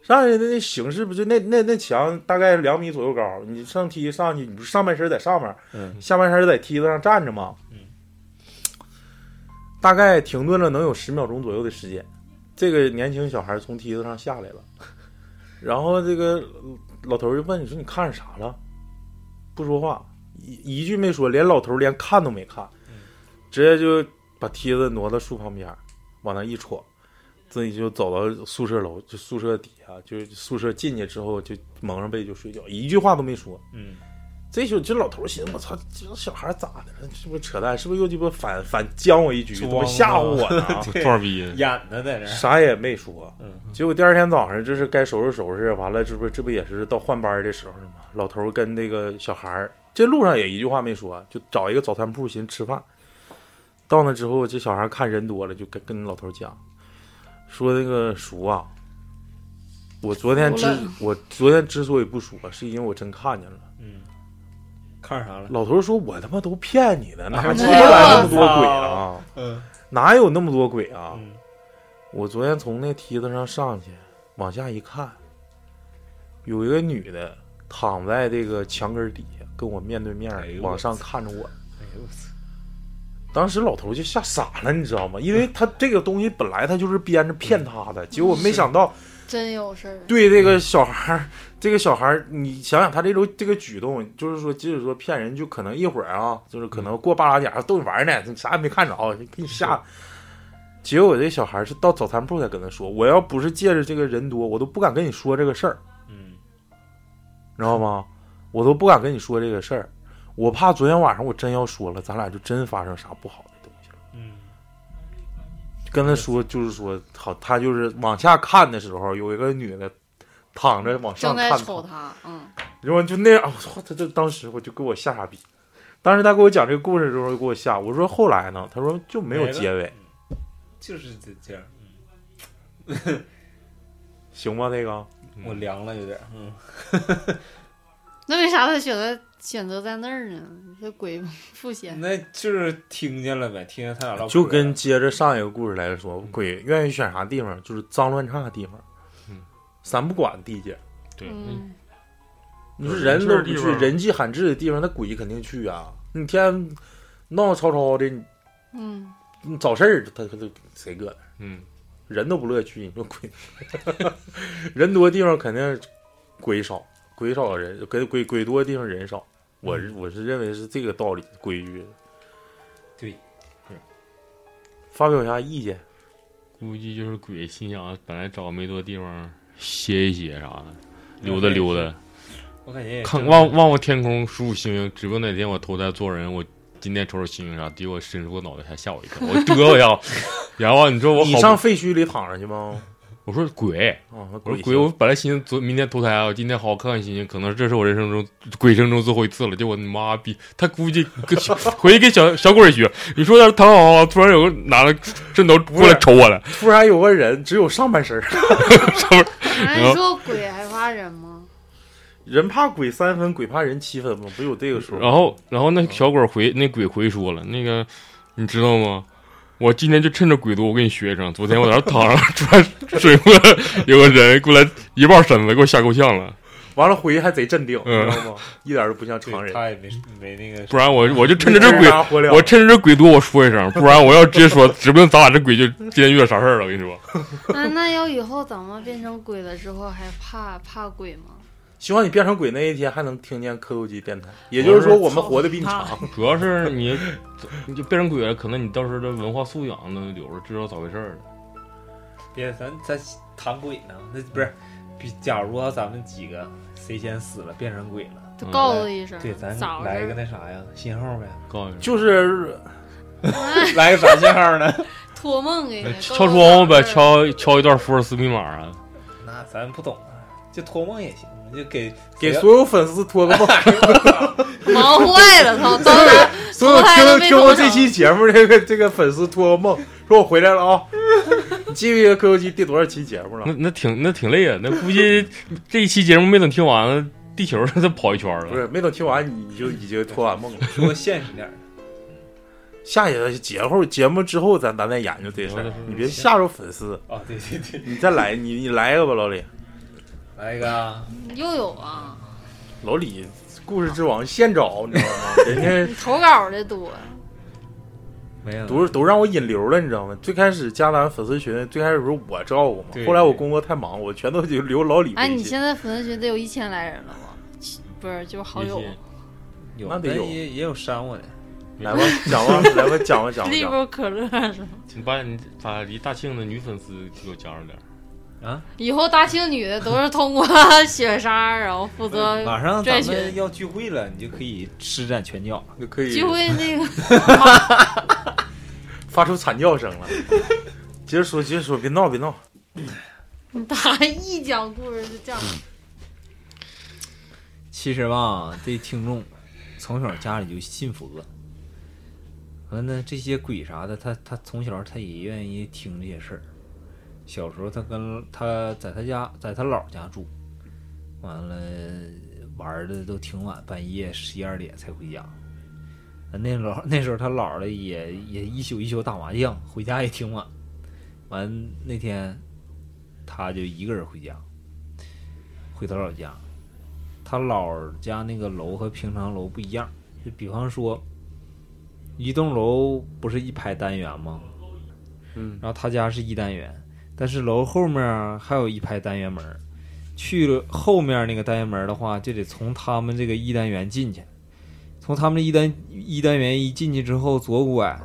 上去的那形式不就那那那墙大概两米左右高，你上梯上去，你不是上半身在上面，嗯下半身在梯子上站着吗？嗯，大概停顿了能有十秒钟左右的时间。这个年轻小孩从梯子上下来了，然后这个老头就问你说你看着啥了？不说话，一一句没说，连老头连看都没看，直接就把梯子挪到树旁边，往那一戳，自己就走到宿舍楼，就宿舍底下，就宿舍进去之后就蒙上被就睡觉，一句话都没说。嗯，这就这老头儿寻思，我操，这小孩咋的了？是不是扯淡？是不是又鸡巴反反将我一局，怎么吓唬我呢？对多少逼？演的在这儿。啥也没说。嗯，结果第二天早上，这是该收拾收拾，完了，这不这不也是到换班的时候了吗？老头儿跟那个小孩儿，这路上也一句话没说，就找一个早餐铺寻思吃饭。到那之后，这小孩看人多了，就跟跟老头儿讲，说那个叔啊，我昨天之我昨天之所以不说，是因为我真看见了。嗯，看啥了？老头说：“我他妈都骗你的，哪哎呀鸡巴来那么多鬼啊？嗯哪有那么多鬼啊？嗯我昨天从那梯子上上去，往下一看，有一个女的躺在这个墙根底下，跟我面对面往上看着我。哎呦我操！当时老头就吓傻了，你知道吗？因为他这个东西本来他就是编着骗他的，结果没想到真有事儿。对这个小孩儿，这个小孩儿，你想想他这种这个举动，就是说，即使说骗人，就可能一会儿啊，就是可能过半拉点儿逗你玩呢，你啥也没看着，给你吓。结果这小孩是到早餐铺才跟他说，我要不是借着这个人多，我都不敢跟你说这个事儿，嗯你知道吗？我都不敢跟你说这个事儿，我怕昨天晚上我真要说了，咱俩就真发生啥不好的东西了。嗯跟他说，就是说，好，他就是往下看的时候，有一个女的躺着往上正在看瞅他，嗯，然后就那样，我操！他就当时我就给我吓傻逼。当时他给我讲这个故事的时候，给我吓。我说后来呢？他说就没有结尾，就是这这样。行吗？那个我凉了有点。嗯，那为啥他选择选择在那儿呢？这鬼附显。那就是听见了呗，听见他俩唠嗑。就跟接着上一个故事来说，鬼愿意选啥地方，就是脏乱差的地方。嗯，三不管地界。对，嗯，你说人都不去，人迹罕至的地方，那鬼肯定去啊！你天天闹闹吵吵的，嗯，你找事儿，他他他谁搁那？嗯，人都不乐意去，你说鬼，人多地方肯定鬼少，鬼少人，跟鬼鬼多的地方人少。我是我是认为是这个道理规矩。对，嗯，发表一下意见。估计就是鬼心想，本来找没多地方歇一歇啥的，溜达溜达，我感觉看望望望天空，数数星星，指不定哪天我投胎做人，我今天瞅瞅星星啥，结果伸出个脑袋还吓我一跳，我 嘚我一下，然后你说我你上废墟里躺着去吗？我说鬼，啊，我说鬼鬼，我本来寻思昨明天投胎啊，我今天好好看看星星，可能这是我人生中鬼生中最后一次了。结果你妈逼，他估计跟小回去跟小小鬼学，你说要是躺好好，突然有个拿了针头过来瞅我了，突然有个人只有上半身，上面哎，你说鬼还怕人吗？人怕鬼三分，鬼怕人七分嘛？不有这个说？然后，然后那小鬼回那鬼回说了，那个你知道吗？我今天就趁着鬼多，我给你学一声。昨天我在那躺着，突然水过来有个人过来一抱身子，给我吓够呛了。完了回去还贼镇定，嗯你知道吗？一点都不像常人。他也没没那个，不然我我就趁着这鬼，我趁着这鬼多，我说一声，不然我要直接说，指不定咱俩这鬼就今天遇到啥事儿了。我跟你说，那 那要以后咱们变成鬼了之后还怕怕鬼吗？希望你变成鬼那一天还能听见磕头机电台，也就是说我们活得比你长。主要是你 你就变成鬼了，可能你到时候的文化素养能留着，知道咋回事儿了。别咱咱谈鬼呢，那不是，比假如说咱们几个谁先死了变成鬼了，就嗯告诉一声，对，咱来一个？那啥呀，信号呗，告诉你，就是 来个啥信号呢？托梦给你，敲窗户呗，敲敲一段福尔斯密码啊。那咱不懂啊，就托梦也行，就给给所有粉丝托个梦，忙坏了，操！所有投胎都听听过这期节目 这个这个粉丝托个梦，说我回来了啊！你记不记得磕头机第多少期节目了那？那挺那挺累啊，那估计这一期节目没等听完，地球都跑一圈了。不是，没等听完你你就已经托完梦了。说现实点的，下一个节后节目之后咱咱再研究这事儿，你别吓着粉丝。啊，对对对，你再来，你你来一个吧，老李。来一个啊，又有啊，老李，故事之王现找，你知道吗？人家投稿的多，没有，都都让我引流了，你知道吗？最开始加咱粉丝群，最开始不是我照顾嘛，后来我工作太忙，我全都就留老李哎。你现在粉丝群得有一千来人了吗？不是，就好友那得有也也有删我的，来吧，讲吧，来吧，讲吧，讲吧，利讲吧。波可乐是吗？请把你把离大庆的女粉丝给我加上点儿。啊，以后大庆女的都是通过雪莎，然后负责马上拽咱们。要聚会了，你就可以施展拳脚。就可以聚会那个发出惨叫声了。接着说，接着说，别闹，别闹。他一讲故事就这样，其实吧，这听众从小家里就信佛，完了，这些鬼啥的，他他从小他也愿意听这些事儿。小时候他跟他在他家在他姥家住，完了玩的都挺晚，半夜十一二点才回家。那老那时候他姥儿也也一宿一宿打麻将，回家也挺晚。完那天他就一个人回家，回他老家。他姥儿家那个楼和平常楼不一样，就比方说，一栋楼不是一排单元吗？嗯，然后他家是一单元，但是楼后面还有一排单元门，去了后面那个单元门的话，就得从他们这个一单元进去。从他们一单一单元一进去之后，左拐，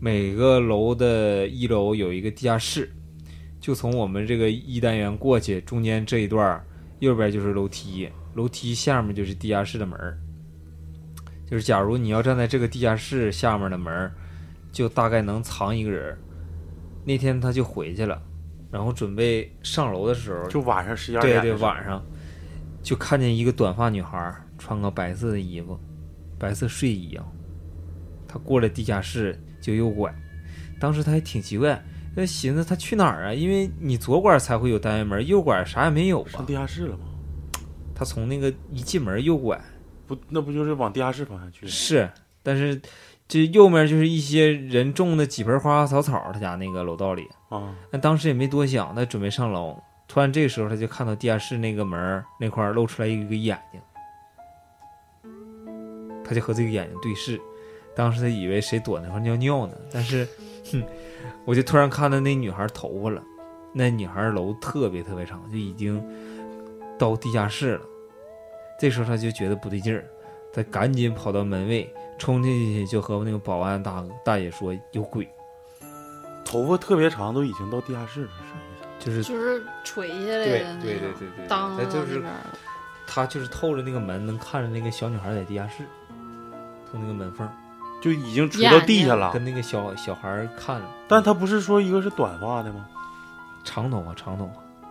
每个楼的一楼有一个地下室，就从我们这个一单元过去，中间这一段右边就是楼梯，楼梯下面就是地下室的门。就是假如你要站在这个地下室下面的门，就大概能藏一个人。那天他就回去了，然后准备上楼的时候，就晚上十一二对对，点的时候晚上就看见一个短发女孩儿穿个白色的衣服，白色睡衣啊。她过了地下室就右拐，当时她还挺奇怪，那寻思她去哪儿啊？因为你左拐才会有单元门，右拐啥也没有啊上。地下室了吗？他从那个一进门右拐，不，那不就是往地下室方向去？是，但是这右面就是一些人种的几盆花花草草，他家那个楼道里。啊，那当时也没多想，他准备上楼，突然这个时候他就看到地下室那个门那块儿露出来一个眼睛，他就和这个眼睛对视，当时他以为谁躲那块尿尿呢，但是，哼，我就突然看到那女孩头发了，那女孩楼特别特别长，就已经到地下室了，这时候他就觉得不对劲儿，他赶紧跑到门卫，冲进去就和那个保安大大爷说有鬼，头发特别长，都已经到地下室了？就是就是垂下来对的那对对种对对，当他就是那他就是透着那个门，能看着那个小女孩在地下室，从那个门缝就已经垂到地下了。跟那个小小孩看着，但他不是说一个是短发的吗？长头发长头发，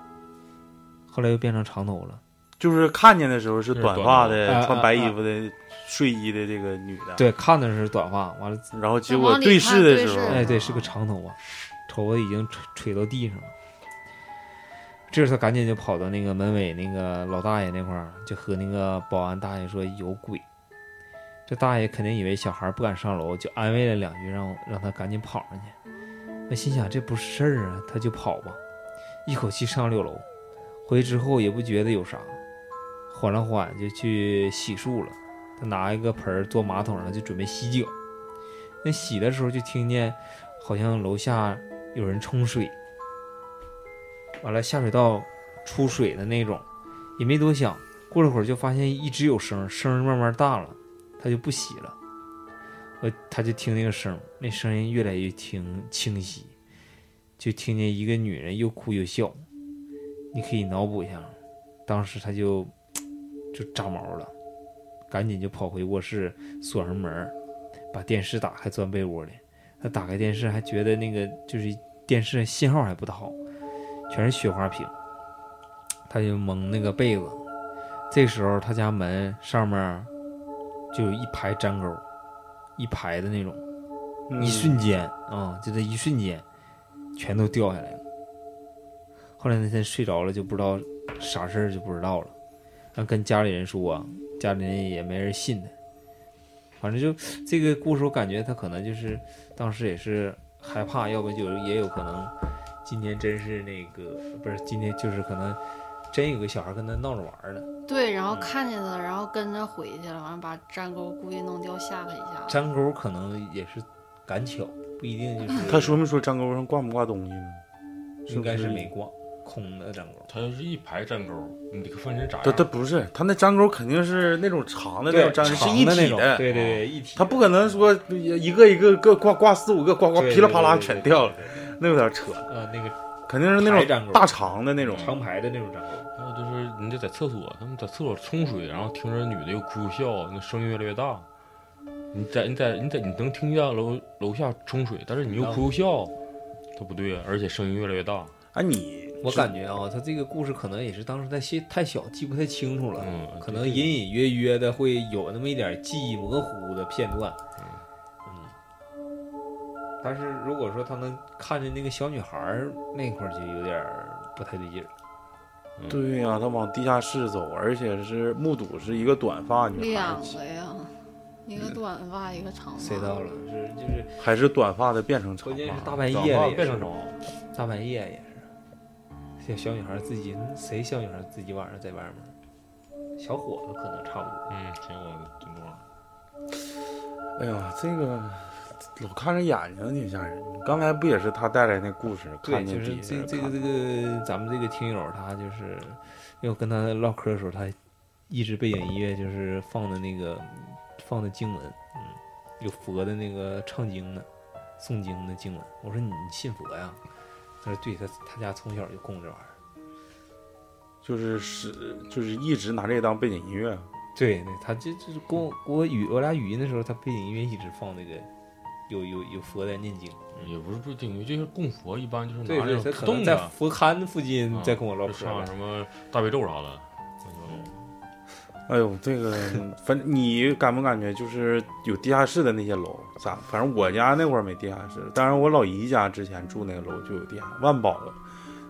后来又变成长头了。就是看见的时候是短发的，发穿白衣服的睡衣的这个女的。，对，看的是短发，完了，然后结果对视的时候哎，对，是个长头发，头发已经垂垂到地上了。这时候他赶紧就跑到那个门卫那个老大爷那块儿，就和那个保安大爷说有鬼。这大爷肯定以为小孩不敢上楼，就安慰了两句，让让他赶紧跑上去。那心想这不是事儿啊，他就跑吧，一口气上六楼。回去之后也不觉得有啥，缓了缓就去洗漱了。他拿一个盆儿坐马桶上就准备洗脚。那洗的时候就听见好像楼下有人冲水，完了下水道出水的那种，也没多想，过了会儿就发现一直有声，声慢慢大了，他就不洗了。呃，他就听那个声，那声音越来越听清晰，就听见一个女人又哭又笑。你可以脑补一下，当时他就就炸毛了，赶紧就跑回卧室锁上门儿，把电视打开，钻被窝里。他打开电视，还觉得那个就是电视信号还不大好，全是雪花屏。他就蒙那个被子，这时候他家门上面就有一排粘钩，一排的那种，一瞬间啊、就这一瞬间，全都掉下来了。后来那天睡着了，就不知道啥事儿，就不知道了。然后跟家里人说，家里人也没人信他。反正就这个故事，我感觉他可能就是当时也是害怕，要不就也有可能今天真是那个不是今天就是可能真有个小孩跟他闹着玩儿呢。对，然嗯后看见他，然后跟着回去了，完了把粘钩故意弄掉，吓他一下。粘钩可能也是赶巧，不一定就是他说没说粘钩上挂没挂东西呢？应该是没挂空的粘钩。它要是一排粘钩，你得分成咋样。它它不是，它那粘钩肯定是那种长的那，种粘，是一的那种，体的。对对对，一体。它不可能说一个一个个挂挂四五个，挂挂噼里啪啦全掉了，那有点扯。呃，那个肯定是那种大长的那种。长排的那种粘钩。还有就是你得在厕所，他们在厕所冲水，然后听着女的又哭又笑，那声音越来越大。你在你在你在你能听见楼楼下冲水，但是你又哭又笑，它不对啊，而且声音越来越大。哎，你我感觉啊，他这个故事可能也是当时太细太小，记不太清楚了，嗯可能隐隐约约的会有那么一点记忆模糊的片段。嗯，但是如果说他能看见那个小女孩儿那块儿，就有点儿不太对劲儿。对呀、他往地下室走，而且是目睹是一个短发女孩两，个呀，一个短发，一个长发。谁到了？是就是，还是短发的变成长关键是发。大半夜的变成长，大半夜也是。这小女孩自己，谁小女孩自己晚上在外面？小伙子可能差不多。嗯，小伙子顶多。哎呀，这个老看着眼睛挺吓人。刚才不也是他带来那故事，对，看就是见这这个这个咱们这个听友，他就是，因为我跟他唠嗑的时候，他一直背景音乐就是放的那个放的经文，嗯，有佛的那个唱经的、诵经的经文。我说你信佛呀？他说对，他他家从小就供这玩意儿。就是是就是一直拿这个当背景音乐。对对，他这就是跟我我语我俩语音的时候，他背景音乐一直放那个有有有佛在念经。也不是不定位，就是供佛，一般就是对他可能在的，佛龛附近啊在跟我唠嗑呢。上什么大悲咒啥的。哎呦，这个反正你感不感觉就是有地下室的那些楼咋？反正我家那会儿没地下室，当然我老姨家之前住那个楼就有地下，万宝的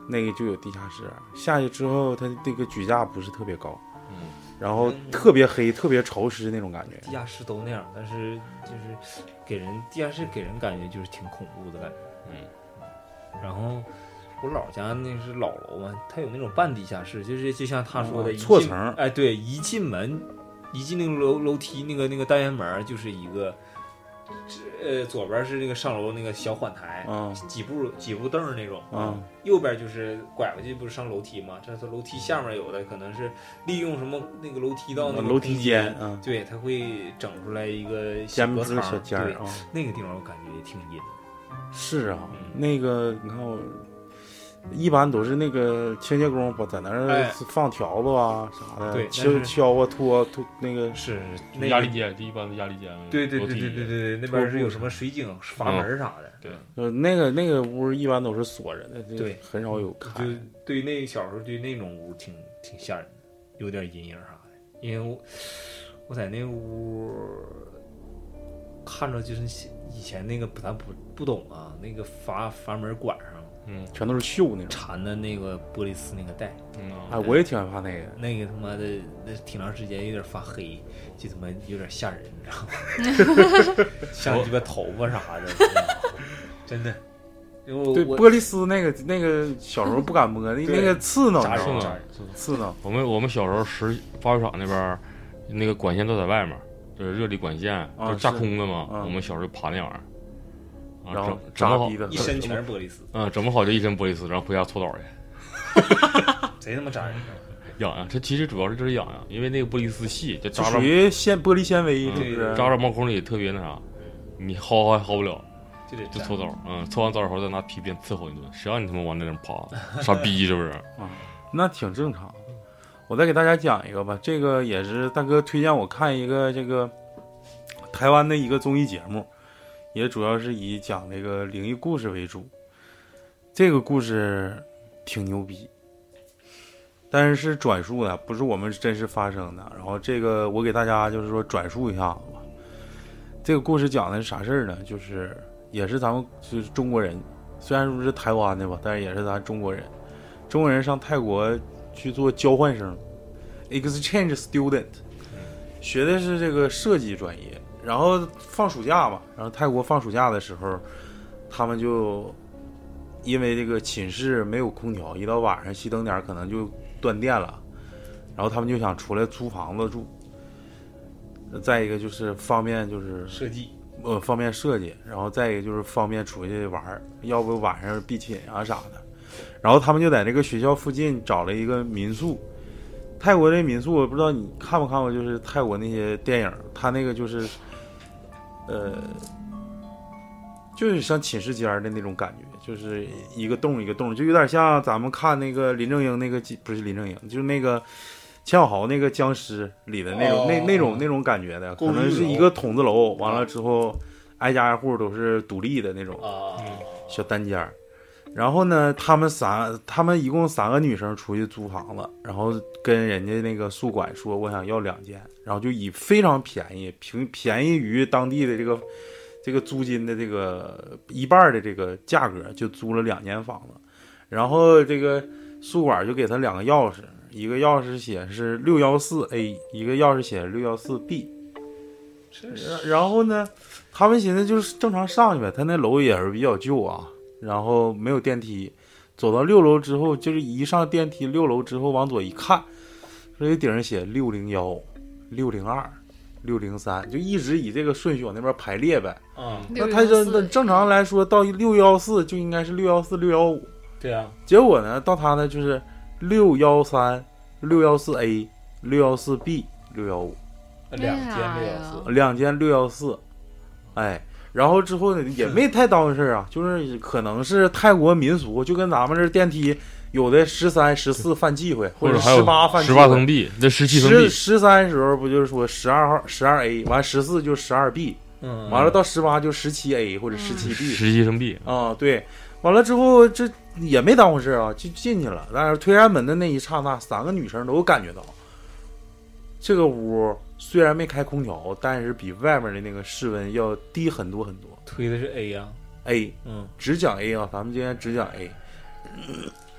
那个就有地下室。下去之后，它那个举架不是特别高，嗯，然后特别黑、特别潮湿那种感觉。地下室都那样，但是就是给人地下室给人感觉就是挺恐怖的感觉。嗯，然后我姥家那是老楼嘛，它有那种半地下室，就是就像他说的，哦错层哎，对，一进门，一进那个楼楼梯那个那个单元门就是一个，呃，左边是那个上楼那个小缓台，嗯几步几步凳那种，嗯，右边就是拐过去不是上楼梯吗？这是楼梯下面有的可能是利用什么那个楼梯道那个楼梯间，嗯，对，它会整出来一个间不是隔层小间儿啊。那个地方我感觉也挺阴的。是啊，嗯那个你看我，一般都是那个清洁工把在那儿哎放条子啊啥的，对敲敲啊拖拖那个是那压力间，就一般的压力间。对对对对对对对，那边是有什么水井、阀门啥的。对，呃那个那个屋一般都是锁着的，对很少有开就。对那小时候对那种屋挺挺吓人的，有点阴影啥的。因为我我在那屋看着就是以前那个咱不不懂啊，那个阀阀门管上嗯全都是锈那种。缠的那个玻璃丝那个带，嗯哎，我也挺害怕那个。那个他妈的那挺长时间有点发黑，就他妈有点吓人，你知道吗？像鸡巴头发啥的，真的。对，玻璃丝那个那个小时候不敢摸，那那个刺挠，扎你知道吗手扎人，刺挠。我们我们小时候石发育场那边那个管线都在外面，就是热力管线，啊就是架空的嘛。嗯我们小时候爬那玩意儿，啊然后整整不好扎逼的一身全是玻璃丝，嗯，整不好就一身玻璃丝，然后回家搓澡去。贼他妈扎人。痒痒，这其实主要是就是痒痒，因为那个玻璃丝细，就扎着就属于纤玻璃纤维，嗯是不是？扎着毛孔里特别那啥，你薅还薅不了，就得就搓澡。嗯，搓完澡以后再拿皮鞭伺候一顿，谁让你他妈往那上爬，傻逼是不是？啊那挺正常。我再给大家讲一个吧，这个也是大哥推荐我看一个这个台湾的一个综艺节目，也主要是以讲这个灵异故事为主。这个故事挺牛逼，但是是转述的，不是我们真实发生的。然后这个我给大家就是说转述一下子吧。这个故事讲的是啥事儿呢？就是也是咱们就是中国人，虽然说是台湾的吧，但是也是咱中国人。中国人上泰国去做交换生，exchange student，学的是这个设计专业。然后放暑假嘛，然后泰国放暑假的时候，他们就因为这个寝室没有空调，一到晚上熄灯点儿可能就断电了，然后他们就想出来租房子住。再一个就是方便就是设计呃方便设计，然后再一个就是方便出去玩儿，要不晚上闭寝啊啥的。然后他们就在这个学校附近找了一个民宿。泰国这民宿，我不知道你看没看过，就是泰国那些电影，他那个就是，呃，就是像寝室间的那种感觉，就是一个洞一个洞，就有点像咱们看那个林正英那个不是林正英，就是那个钱小豪那个僵尸里的那种、那那种那种感觉的，可能是一个筒子楼，完了之后挨家挨户都是独立的那种啊，小单间儿。然后呢，他们三，他们一共三个女生出去租房子，然后跟人家那个宿管说，我想要两间，然后就以非常便宜，平便宜于当地的这个这个租金的这个一半的这个价格，就租了两间房子。然后这个宿管就给他两个钥匙，一个钥匙写是六幺四 A，一个钥匙写六幺四 B。然然后呢，他们寻思就是正常上去呗，他那楼也是比较旧啊，然后没有电梯，走到六楼之后，就是一上电梯六楼之后往左一看，说这顶上写六零幺、六零二、六零三，就一直以这个顺序往那边排列呗。啊，那他就那正常来说到六幺四就应该是六幺四、六幺五，对啊，结果呢到他呢就是六幺三、六幺四 A、六幺四 B、六幺五。两间六幺四，两间六幺四，哎，然后之后呢也没太当回事儿啊，就是可能是泰国民俗，就跟咱们这电梯有的十三、十四犯忌讳，或者十八犯忌十讳。八层 B，，这十七层十，十三时候不就是说十二号十二 A，完十四就十二 B，嗯，完了到十八就十七 A 或者十七 B 十七层 B，啊，对，完了之后这也没当回事儿啊，就进去了。但是推开门的那一刹那，三个女生都感觉到，这个屋虽然没开空调，但是比外面的那个室温要低很多很多。推的是 A 呀，A 嗯只讲 A 啊，咱们今天只讲 A。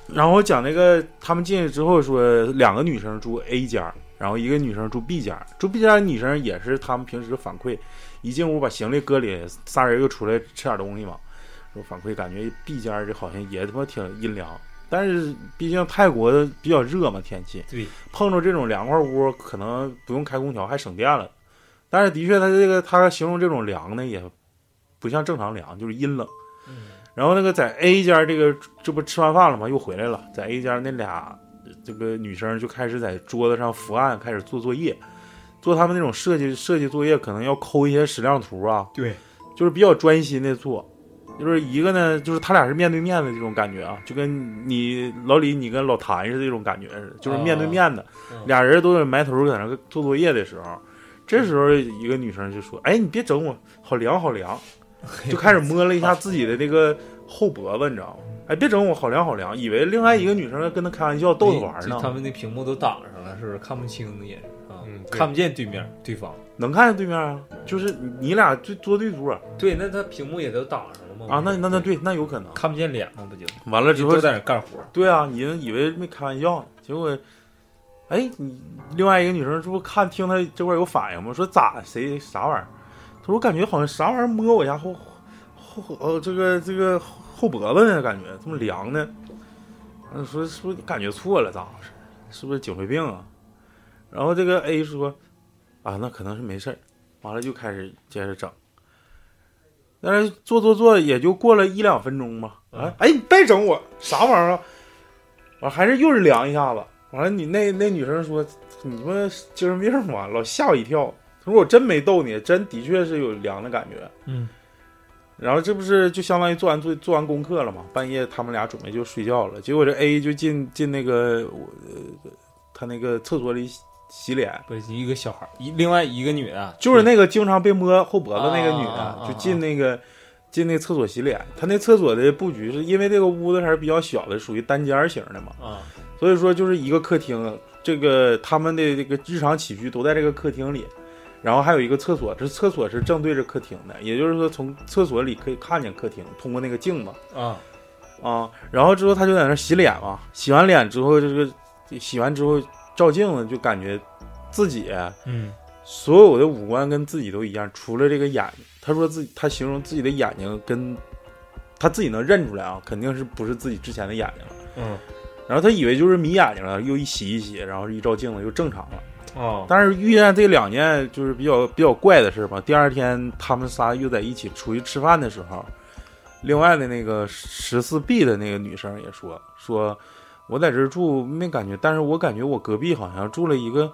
然后讲那个他们进去之后说，两个女生住 A 间，然后一个女生住 B 间。住 B 间的女生也是他们平时反馈，一进屋把行李搁里，仨人又出来吃点东西嘛。说反馈感觉 B 间儿这好像也他妈挺阴凉，但是毕竟泰国的比较热嘛天气，对，碰着这种凉快屋可能不用开空调还省电了。但是的确，他这个他形容这种凉呢，也不像正常凉，就是阴冷。然后那个在 A 间这个这不吃完饭了吗？又回来了，在 A 间那俩这个女生就开始在桌子上伏案，开始做作业，做他们那种设计设计作业，可能要抠一些矢量图啊，对，就是比较专心的做。就是一个呢，就是他俩是面对面的这种感觉啊，就跟你老李你跟老谭似的这种感觉似的，就是面对面的，嗯俩人都得埋头在那做作业的时候，这时候一个女生就说：“哎，你别整我，好凉好凉。”就开始摸了一下自己的这个后脖子，你知道吗？哎，别整我，好凉好凉，以为另外一个女生跟他开玩笑逗他玩呢。就他们那屏幕都挡上了，是不是看不清也是？啊嗯，看不见对面对方。能看见对面啊，就是你你俩对坐对桌对，那他屏幕也都挡上了吗？啊，那那那对，那有可能。看不见脸吗？不就完了之后都，在那干活。对啊，你以为没开玩笑呢，结果，哎，你另外一个女生这不看听他这块有反应吗？说咋谁啥玩意儿？他说我感觉好像啥玩意儿摸我一下后后后呃这个这个后脖子呢，感觉这么凉呢。嗯，说是不是感觉错了？咋回事？是不是颈椎病啊？然后这个 A 说啊，那可能是没事儿。完了就开始接着整。但是做做做也就过了一两分钟吧。啊哎，你别整我，啥玩意儿啊？完还是又是凉一下子。完了，你那那女生说：“你说精神病吗？老吓我一跳。”她说：“我真没逗你，真的确是有凉的感觉。”嗯。然后这不是就相当于做完做做完功课了嘛？半夜他们俩准备就睡觉了，结果这 A 就进进那个我呃他那个厕所里洗洗脸，不是一个小孩，一另外一个女的，就是那个经常被摸后脖子那个女的，就进那个进那厕所洗脸。她那厕所的布局是因为这个屋子还是比较小的，属于单间型的嘛，啊，所以说就是一个客厅，这个他们的这个日常起居都在这个客厅里，然后还有一个厕所，这厕所是正对着客厅的，也就是说从厕所里可以看见客厅，通过那个镜子啊，啊。然后之后他就在那洗脸嘛，洗完脸之后，这个洗完之后照镜子就感觉自己。嗯所有的五官跟自己都一样，除了这个眼睛。他说自己，他形容自己的眼睛跟他自己能认出来啊，肯定是不是自己之前的眼睛了。嗯然后他以为就是迷眼睛了，又一洗一洗，然后一照镜子又正常了。哦，但是遇见这两件就是比较比较怪的事儿吧。第二天他们仨又在一起出去吃饭的时候，另外的那个十四 B 的那个女生也说说，我在这儿住没感觉，但是我感觉我隔壁好像住了一个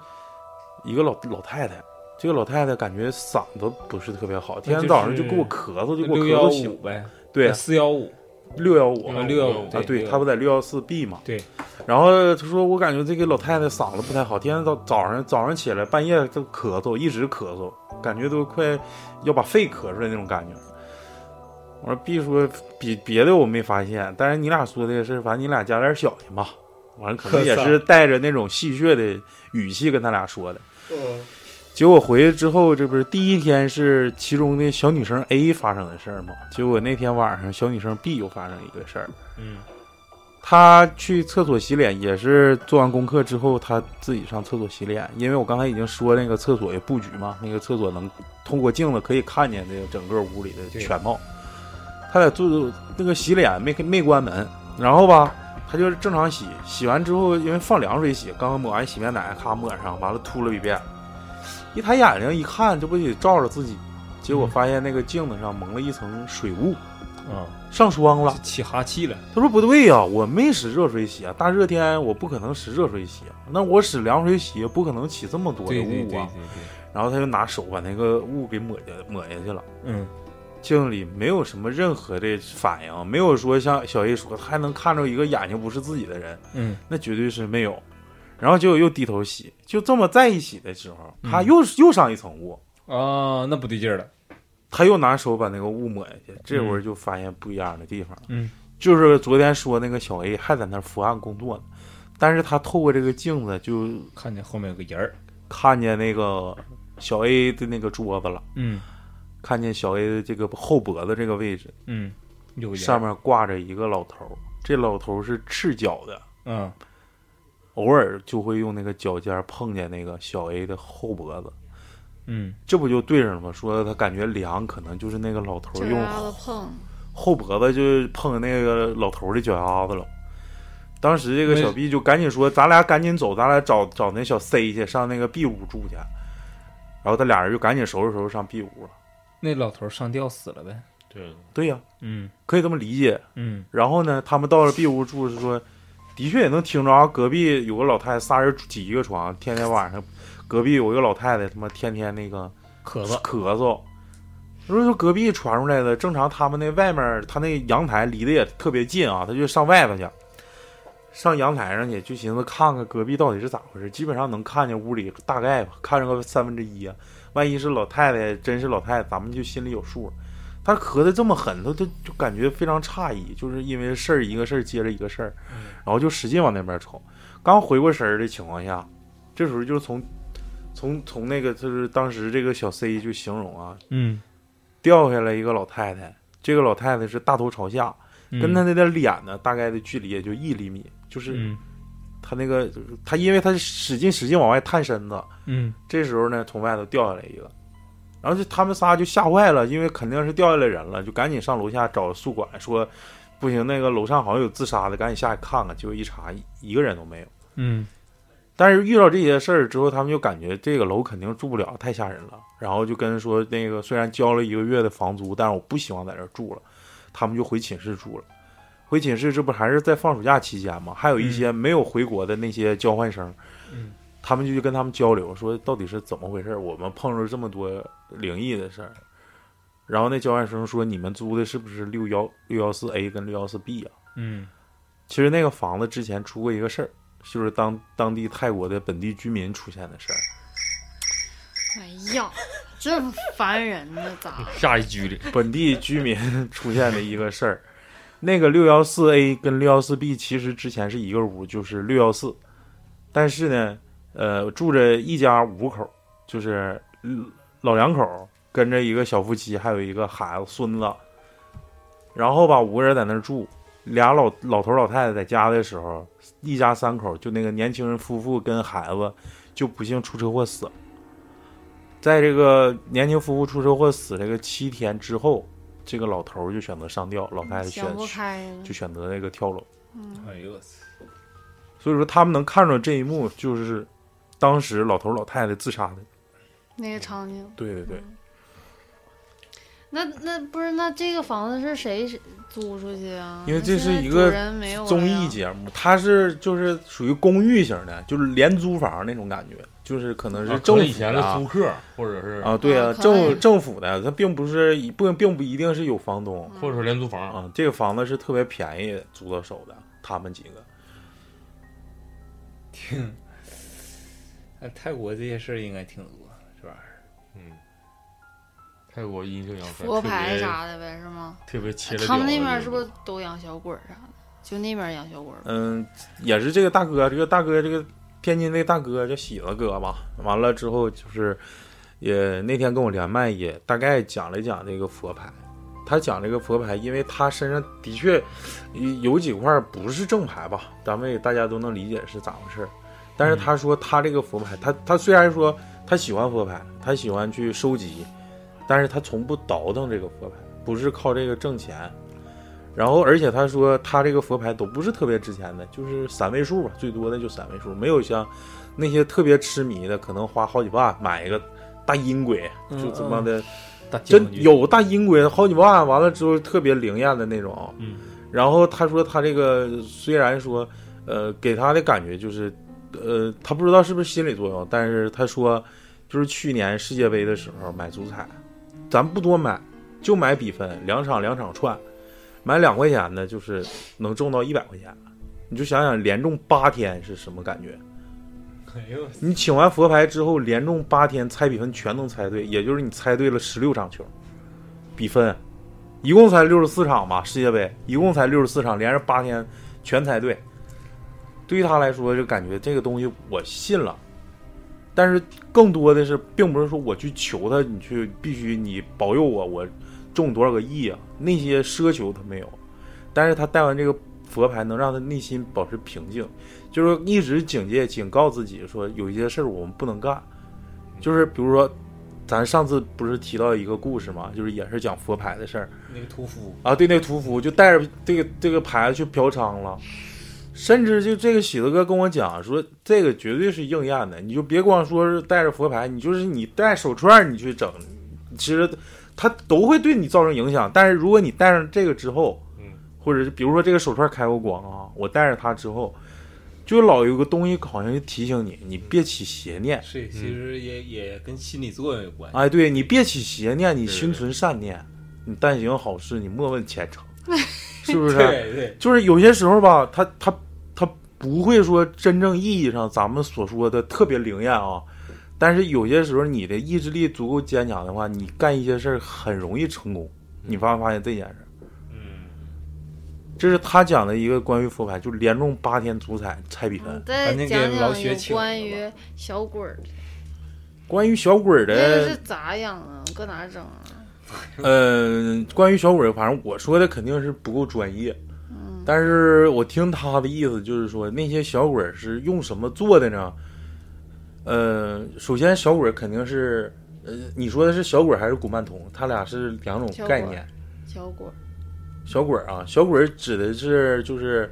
一个老老太太。这个老太太感觉嗓子不是特别好，天天早上就给我咳嗽，就给我咳嗽醒。呗，对，四幺五六幺五啊，六幺五啊，对，他不在六幺四 B 嘛。对。然后他说，我感觉这个老太太嗓子不太好，天天早早上早上起来半夜都咳嗽，一直咳嗽，感觉都快要把肺咳出来那种感觉。我说 B 说比别的我没发现，但是你俩说这个事，反正你俩加点小心吧。完了，可能也是带着那种戏谑的语气跟他俩说的。结果回去之后，这不是第一天是其中的小女生 A 发生的事儿吗？结果那天晚上小女生 B 又发生一个事儿。嗯她去厕所洗脸，也是做完功课之后，她自己上厕所洗脸。因为我刚才已经说那个厕所的布局嘛，那个厕所能通过镜子可以看见这个整个屋里的全貌。她在做那个洗脸没没关门，然后吧，他就是正常洗，洗完之后因为放凉水洗，刚刚抹完洗面奶，咔抹上，完了秃了一遍，一抬眼睛一看，这不得照着自己，结果发现那个镜子上蒙了一层水雾，啊上霜了。起哈气了，他说不对呀、我没使热水洗啊，大热天我不可能使热水洗啊，那我使凉水洗不可能起这么多的雾啊。对对对对，然后他就拿手把那个雾给抹下抹下去了，嗯镜子里没有什么任何的反应，没有说像小 A 说还能看着一个眼睛不是自己的人，嗯。那绝对是没有。然后结果又低头洗，就这么在一起的时候，嗯他又、又上一层雾，啊，那不对劲儿了，他又拿手把那个雾抹下去，这会儿就发现不一样的地方了。嗯，就是昨天说那个小 A 还在那儿伏案工作呢，但是他透过这个镜子就看见后面有个人儿，看见那个小 A 的那个桌子了，嗯看见小 A 的这个后脖子这个位置嗯上面挂着一个老头儿，这老头儿是赤脚的，嗯偶尔就会用那个脚尖碰见那个小 A 的后脖子，嗯这不就对上了吗？说他感觉凉，可能就是那个老头儿用后脖子就碰那个老头儿的脚丫子了。当时这个小 B 就赶紧说：“咱俩赶紧走，咱俩找找那小 C 去，上那个 B 屋住去。”然后他俩人就赶紧收拾收拾上 B 屋了。那老头儿上吊死了呗，对，对呀、嗯可以这么理解。嗯然后呢，他们到了 B 屋住是说，的确也能听着啊，隔壁有个老太太，仨人挤一个床，天天晚上，隔壁有一个老太太，他妈天天那个咳嗽咳嗽。如果说隔壁传出来的，正常他们那外面，他那阳台离得也特别近啊，他就上外头去，上阳台上去，就寻思看看隔壁到底是咋回事。基本上能看见屋里大概吧，看着个三分之一啊。万一是老太太，真是老太太，咱们就心里有数。他咳得这么狠，他他就感觉非常诧异，就是因为事儿一个事儿接着一个事儿，然后就使劲往那边瞅。刚回过神儿的情况下，这时候就是从从从那个就是当时这个小 C 就形容啊，嗯，掉下来一个老太太，这个老太太是大头朝下，跟她嗯那点脸呢，大概的距离也就一厘米，就是嗯她那个他因为他使劲使劲往外探身子，嗯这时候呢从外头掉下来一个，然后就他们仨就吓坏了，因为肯定是掉下来人了，就赶紧上楼下找宿管说，不行，那个楼上好像有自杀的，赶紧下去看看，结果一查一个人都没有。嗯但是遇到这些事儿之后，他们就感觉这个楼肯定住不了，太吓人了。然后就跟说那个虽然交了一个月的房租，但是我不希望在这儿住了，他们就回寝室住了。回寝室这不还是在放暑假期间吗？还有一些没有回国的那些交换生，嗯他们就去跟他们交流，说到底是怎么回事？我们碰着这么多灵异的事儿。然后那交换生说：“你们租的是不是六幺六幺四 A 跟六幺四 B 啊？”嗯其实那个房子之前出过一个事儿，就是当当地泰国的本地居民出现的事儿。哎呀，这烦人呢，咋？下一句里，本地居民出现的一个事儿。那个六幺四 A 跟六幺四 B 其实之前是一个屋，就是六幺四，但是呢，呃，住着一家五口，就是老两口跟着一个小夫妻，还有一个孩子孙子，然后吧五个人在那儿住，俩老老头老太太在家的时候，一家三口就那个年轻人夫妇跟孩子就不幸出车祸死了。在这个年轻夫妇出车祸死这个七天之后，这个老头儿就选择上吊，老太太选想不开了就。选择那个跳楼。哎呦我操！所以说他们能看着这一幕，就是当时老头儿老太太自杀的。那个场景，对对对，那那不是那这个房子是谁租出去啊？因为这是一个综艺节目，它是就是属于公寓型的，就是廉租房那种感觉，就是可能是啊政府可能以前的啊租客，或者是啊，对啊，政政府的，它并不是一不并不一定是有房东或者说廉租房，啊，这个房子是特别便宜租到手的，他们几个。挺，那泰国这些事儿应该挺多，是吧？嗯，泰国阴性阳衰，佛牌啥的呗，是吗？特别切了。他们那边是不是都养小鬼儿啥的？就那边养小鬼儿。嗯，也是这个大哥，这个大哥，这个天津那大哥叫喜子哥吧。完了之后就是，也那天跟我连麦，也大概讲了讲这个佛牌。他讲这个佛牌，因为他身上的确有几块不是正牌吧，咱们也大家都能理解是咋回事。但是他说他这个佛牌，他他虽然说他喜欢佛牌，他喜欢去收集，但是他从不倒腾这个佛牌，不是靠这个挣钱。然后，而且他说他这个佛牌都不是特别值钱的，就是三位数吧，最多的就三位数，没有像那些特别痴迷的，可能花好几万买一个大阴鬼，就他妈的真有大阴鬼好几万，完了之后特别灵验的那种。嗯。然后他说他这个虽然说，呃，给他的感觉就是，呃，他不知道是不是心理作用，但是他说，就是去年世界杯的时候买足彩，咱不多买，就买比分，两场两场串，买两块钱的，就是能中到一百块钱。你就想想连中八天是什么感觉？你请完佛牌之后，连中八天猜比分全能猜对，也就是你猜对了十六场球，比分，一共才六十四场吧，世界杯一共才六十四场，连着八天全猜对。对于他来说，就感觉这个东西我信了，但是更多的是，并不是说我去求他，你去必须你保佑我，我中多少个亿啊，那些奢求他没有，但是他带完这个佛牌，能让他内心保持平静。就是一直警戒、警告自己说，有一些事儿我们不能干。就是比如说，咱上次不是提到一个故事嘛，就是也是讲佛牌的事儿那个屠夫，啊。对，那屠夫就带着这个这个牌去嫖娼了，甚至就这个喜子哥跟我讲说，这个绝对是应验的。你就别光说是带着佛牌，你就是你戴手串你去整，其实它都会对你造成影响。但是如果你戴上这个之后，嗯，或者是比如说这个手串开过光啊，我戴上它之后，就老有个东西好像就提醒你，你别起邪念。是其实也也跟心理作用有关系。哎，对你别起邪念，你心存善念，你但行好事，你莫问前程，是不是？对对，就是有些时候吧，他他他不会说真正意义上咱们所说的特别灵验啊，但是有些时候你的意志力足够坚强的话，你干一些事儿很容易成功。你发没发现这件事儿？嗯，这是他讲的一个关于佛牌，就连中八天足彩猜比分赶紧给讲讲有老雪请关于小鬼儿的。关于小鬼儿那个是的，咋养啊？搁哪整啊？呃，关于小鬼儿，反正我说的肯定是不够专业。嗯但是我听他的意思就是说，那些小鬼儿是用什么做的呢？呃，首先小鬼肯定是，呃，你说的是小鬼还是古曼童？他俩是两种概念。小鬼，小鬼啊，小鬼指的是就是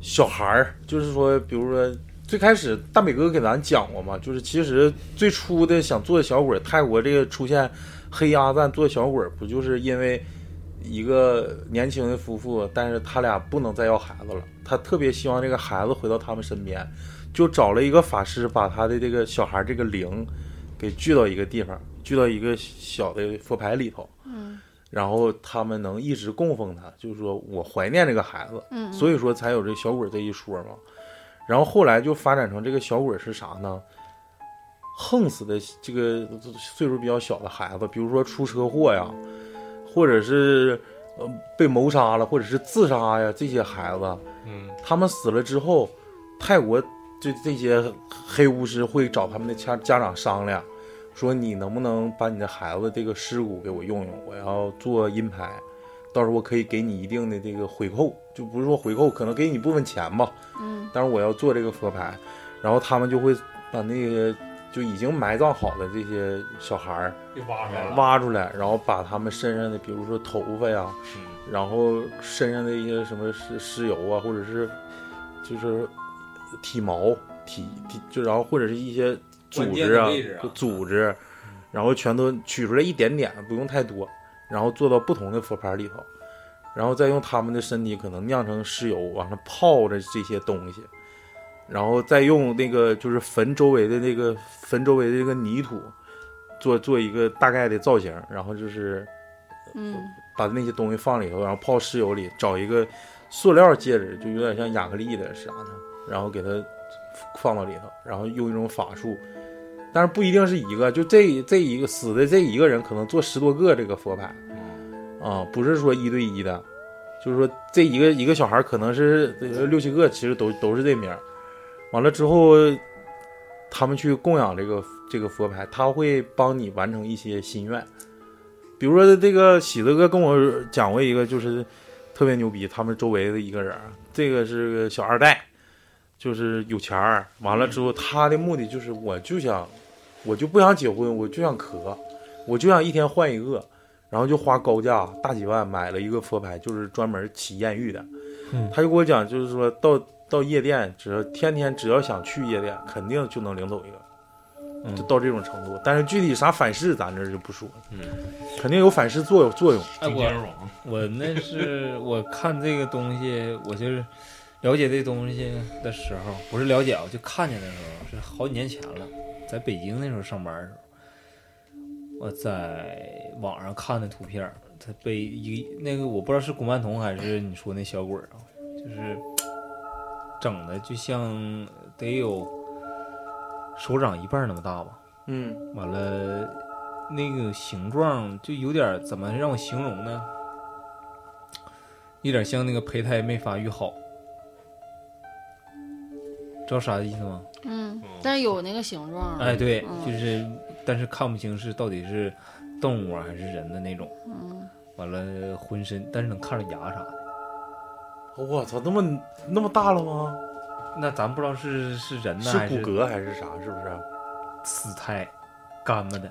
小孩儿，就是说，比如说最开始大美哥给咱讲过嘛，就是其实最初的想做小鬼，泰国这个出现黑鸭蛋做小鬼，不就是因为一个年轻的夫妇，但是他俩不能再要孩子了，他特别希望这个孩子回到他们身边，就找了一个法师，把他的这个小孩这个灵给聚到一个地方，聚到一个小的佛牌里头。嗯然后他们能一直供奉他，就是说我怀念这个孩子，嗯，所以说才有这小鬼这一说嘛。然后后来就发展成这个小鬼是啥呢？横死的这个岁数比较小的孩子，比如说出车祸呀，或者是呃被谋杀了，或者是自杀呀，这些孩子，嗯他们死了之后，泰国这这些黑巫师会找他们的家家长商量，说你能不能把你的孩子这个尸骨给我用用，我要做阴牌，到时候我可以给你一定的这个回扣，就不是说回扣，可能给你部分钱吧，嗯但是我要做这个佛牌，然后他们就会把那个就已经埋葬好的这些小孩儿给挖出来，挖出来，然后把他们身上的，比如说头发呀，嗯然后身上的一些什么尸尸油啊，或者是就是体毛、体体，就然后或者是一些组织啊组织，然后全都取出来一点点，不用太多，然后做到不同的佛牌里头，然后再用他们的身体可能酿成尸油，往上泡着这些东西，然后再用那个就是坟周围的那个坟周围的这个泥土做做一个大概的造型，然后就是嗯。把那些东西放里头，然后泡尸油里，找一个塑料戒指，就有点像亚克力的啥的，然后给它放到里头，然后用一种法术，但是不一定是一个，就这这一个死的这一个人可能做十多个这个佛牌，啊，不是说一对一的，就是说这一个一个小孩可能是呃六七个，其实都都是这名，完了之后。他们去供养这个这个佛牌，他会帮你完成一些心愿，比如说这个喜子哥跟我讲过一个，就是特别牛逼，他们周围的一个人，这个是个小二代，就是有钱儿，完了之后他的目的就是我就想，我就不想结婚，我就想磕，我就想一天换一个，然后就花高价大几万买了一个佛牌，就是专门起艳遇的，嗯。他就跟我讲，就是说到到夜店，只要天天只要想去夜店，肯定就能领走一个。嗯。就到这种程度，但是具体啥反噬咱这儿就不说了，嗯，肯定有反噬作用作用。我那是我看这个东西，我就是了解这东西的时候，不是了解，啊就看见的时候是好几年前了，在北京那时候上班的时候，我在网上看的图片，他被一那个我不知道是古曼童还是你说那小鬼啊，就是整的就像得有手掌一半那么大吧。嗯完了，那个形状就有点怎么让我形容呢？有点像那个胚胎没发育好，知道啥意思吗？嗯，但是有那个形状啊。哎，对，嗯就是，但是看不清是到底是动物啊还是人的那种。嗯，完了，浑身，但是能看着牙啥的。我操，那么那么大了吗？那咱不知道是是人呢是骨骼还是啥？是不是？死胎，干巴的，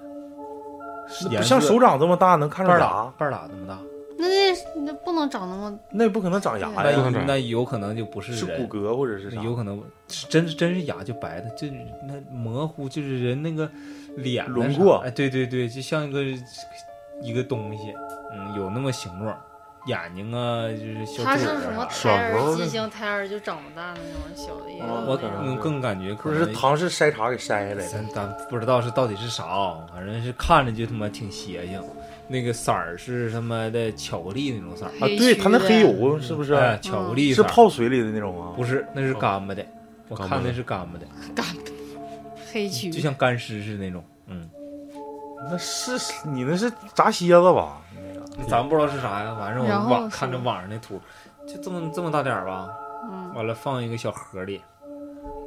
不像手掌这么大，能看着牙半拉，半拉那么大，那那那不能长那么那不可能长牙那呀，能长那有可能就不是是人骨骼或者是啥？有可能是真真是牙就白的，就那模糊就是人那个脸轮廓哎，对对对，就像一个一个东西，嗯，有那么形状，眼睛啊，就是小它嘴是什么胎儿畸形胎儿就长不大的那种小的也有哦我那种嗯更感觉可是唐氏筛查给筛下来的。咱咱不知道是到底是啥啊，反正是看着就他妈挺邪性。那个色儿是他妈的巧克力那种色儿，啊，对，它那黑油是不是？哎，巧克力是色儿。泡水里的那种吗？不是，那是干巴的，我干巴看那是干巴的，黑黢，就像干尸似的那种，嗯。那是你那是炸蝎子吧？咱不知道是啥呀，反正我网看着网上那图，就这么这么大点儿吧，嗯。完了放一个小盒里，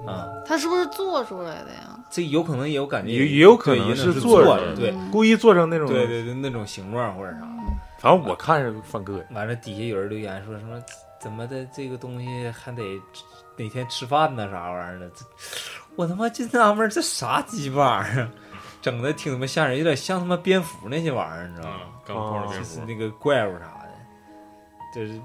啊，他是不是做出来的呀？这有可能也有感觉，也也有可能是做做的，对嗯故意做成那种，对对对，那种形状或者啥。反正我看着犯膈应。完了，底下有人留言说什么怎么的，这个东西还得哪天吃饭呢，啥玩意儿的？这我他妈就纳闷，这啥鸡巴玩意儿啊，整的挺他妈吓人，有点像他妈蝙蝠那些玩意儿，你知道吗？啊，钢炮的蝙蝠，就是那个怪物啥的，就是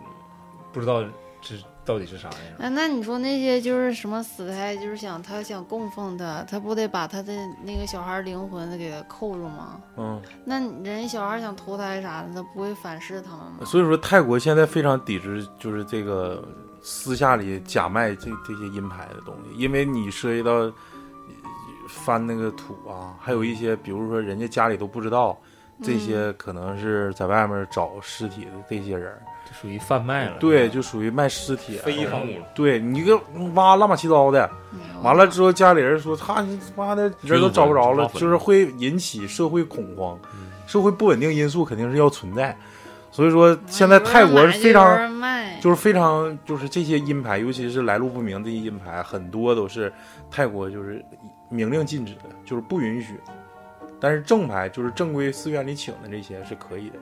不知道这到底是啥样。哎，那你说那些就是什么死胎，就是想他想供奉他，他不得把他的那个小孩灵魂给他扣住吗？嗯，那人小孩想投胎啥的，他不会反噬他们吗？所以说泰国现在非常抵制，就是这个私下里假卖这这些阴牌的东西，因为你涉及到呃翻那个土啊，还有一些比如说人家家里都不知道，这些可能是在外面找尸体的这些人，这属于贩卖了。对，就属于卖尸体，非法对你一个挖乱七糟的，完了之后家里人说他妈的人都找不着了就是会引起社会恐慌，嗯。社会不稳定因素肯定是要存在，所以说现在泰国是非常。就是非常就是这些阴牌，尤其是来路不明这些阴牌，很多都是泰国就是明令禁止的，就是不允许。但是正牌就是正规寺院里请的这些是可以的，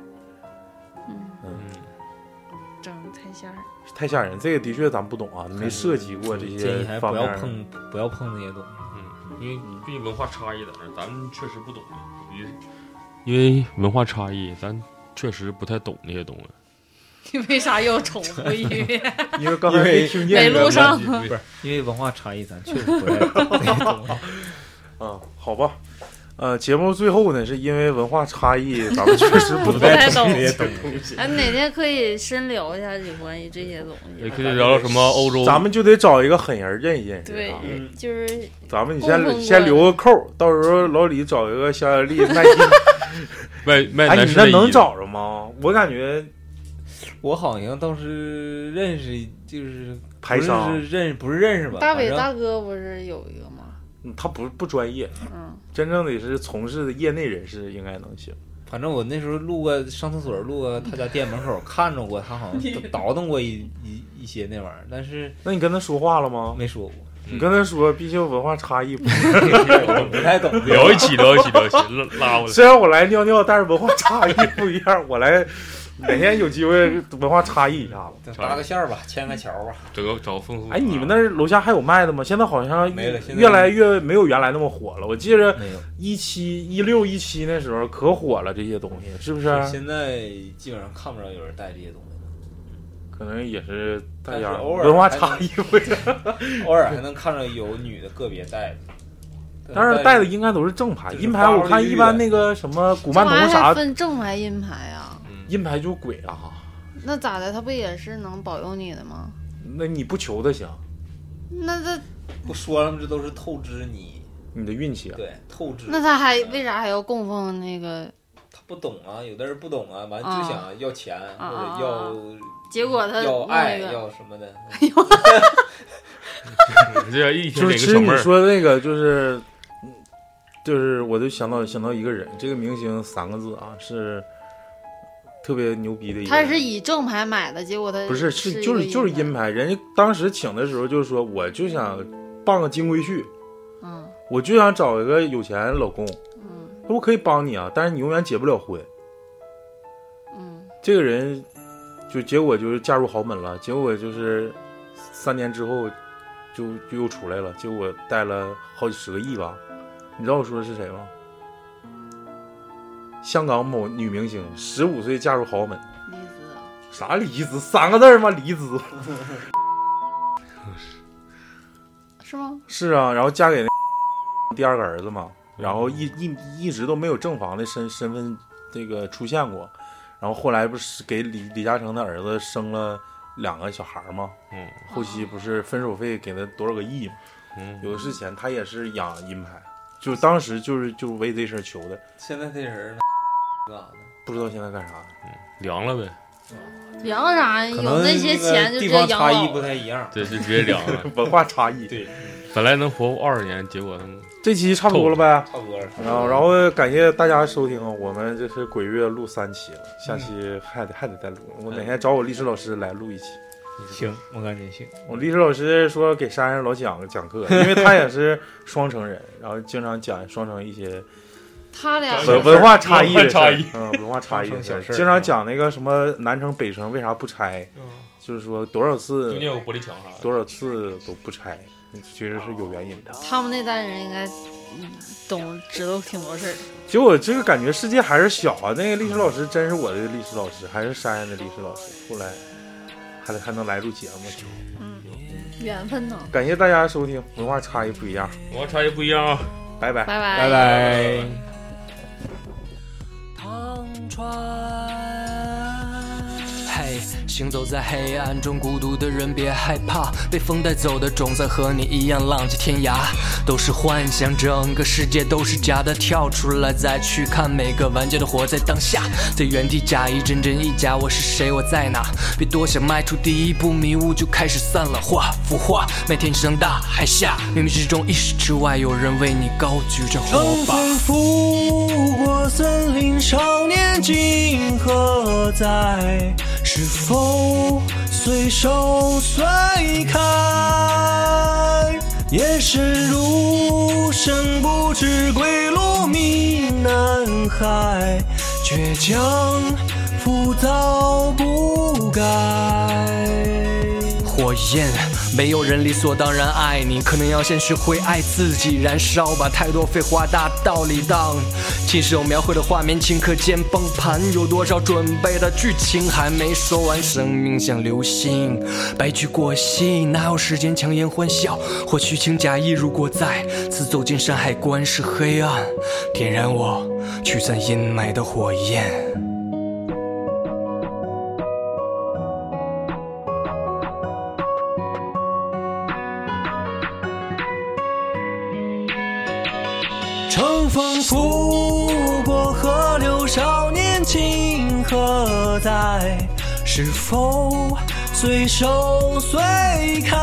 太吓人。这个的确咱不懂啊，没涉及过这些建议些还不要。碰，不要碰那些东西。嗯，因为毕竟文化差异在那，咱们确实不懂。因为因为文化差异，咱确实不太懂那些东西。你 为啥要重复一遍？因为刚才没听见没录上不是因为文化差异，咱确实不太懂那些东西。啊，好吧。呃，节目最后呢，是因为文化差异，咱们确实不 不太懂这些东西。哎，哪天可以深聊一下有关于这些东西。也可以聊聊什么欧洲，咱们就得找一个狠人认一认识对啊。，就是咱们你先先留个扣，到时候老李找一个小小丽卖金。卖卖 哎，你那能找着吗？我感觉我好像倒是认识，就是不台商是认不是认识吧？大伟大哥不是有一个吗？嗯他不不专业，嗯，真正的是从事的业内人士应该能行。反正我那时候路过上厕所路过他家店门口看着过，他好像 倒腾过一一一些那玩意儿，但是那你跟他说话了吗？没说过，你跟他说，毕竟文化差异不。我 不太懂。聊一起聊一起聊一起，拉拉过来。虽然我来尿尿，但是文化差异不一样。我来 哪天有机会文化差异一下子。搭个线儿吧，牵个桥吧。找个找个风俗。哎，你们那儿楼下还有卖的吗？现在好像没了越来越没有原来那么火了。我记着一七一六一七那时候可火了，这些东西是不是？现在基本上看不着有人带这些东西可能也是大家文化差异 偶尔还能看着有女的个别带的。但是带的应该都是正牌，就是阴牌我看一般那个什么古曼童啥，分正牌阴牌啊？阴牌就鬼啊。那咋的？他不也是能保佑你的吗？那你不求他行，那这不说了吗？这都是透支你，你的运气啊。对，透支。那他还为啥还要供奉那个？他不懂啊，有的人不懂啊，完就啊想要钱啊或啊者要结果他要爱要什么的。这一听哪个就是其实你说那个就是，嗯就是我就想到想到一个人，这个明星三个字啊是特别牛逼的一。他是以正牌买的，结果他不是是是就是就是阴阴牌？人家当时请的时候就说，我就想傍个金龟婿，嗯我就想找一个有钱老公，嗯我可以帮你啊，但是你永远结不了婚。嗯，这个人就结果就是嫁入豪门了，结果就是三年之后就就又出来了，结果带了好几十个亿吧。你知道我说的是谁吗？香港某女明星，十五岁嫁入豪门，离子啥离子？三个字儿吗？离子？是吗？是啊，然后嫁给那 第二个儿子嘛，然后一一一直都没有正房的身身份这个出现过，然后后来不是给李李嘉诚的儿子生了两个小孩儿吗？嗯。后期不是分手费给他多少个亿吗？嗯，有的是钱，他也是养银牌，就当时就是就为这事儿求的，现在这人呢，干啥呢？不知道现在干啥。凉了呗，凉啥？可能有那些钱就直地接养方差异老了。不太一样。对，就直接凉了。文化差异。对，本来能活二十年，结果他们这期差不多了呗。差不多了。然后，然后感谢大家收听，我们这是鬼月录三期了，下期还得还得再录。我哪天找我历史老师来录一期。行，我感觉行。我历史老师说给山上老讲讲课，因为他也是双城人，然后经常讲双城一些他俩文文化差异的事儿文化差异，嗯，文化差异经常讲那个什么南城北城为啥不拆，嗯就是说多少次中间有玻璃墙啥。多少次都不拆，其实是有原因的。他们那代人应该嗯懂知道挺多事儿。结果这个感觉世界还是小啊，那个历史老师真是我的历史老师，还是山上的历史老师，后来还还能来录节目，嗯缘分呢？感谢大家收听，文化差异不一样，文化差异不一样啊。拜拜。拜拜拜拜。穿。嘿，行走在黑暗中，孤独的人别害怕，被风带走的种子和你一样浪迹天涯，都是幻想，整个世界都是假的，跳出来再去看，每个玩家都活在当下，在原地假意真真亦假，我是谁，我在哪？别多想，迈出第一步，迷雾就开始散了，画幅画，每天上大海下，冥冥之中，意识之外，有人为你高举着火乘把。风拂过森林，少年今何在？是否随手随开？夜深如深，不知归路觅南海，倔强浮躁不改。火焰，没有人理所当然爱你，可能要先学会爱自己，燃烧吧，太多废话大道理当。亲手描绘的画面顷刻间崩盘，有多少准备的剧情还没说完？生命像流星，白驹过隙，哪有时间强颜欢笑或虚情假意？如果再次走进山海关是黑暗，点燃我驱散阴霾的火焰。少年今何在？是否随手随开？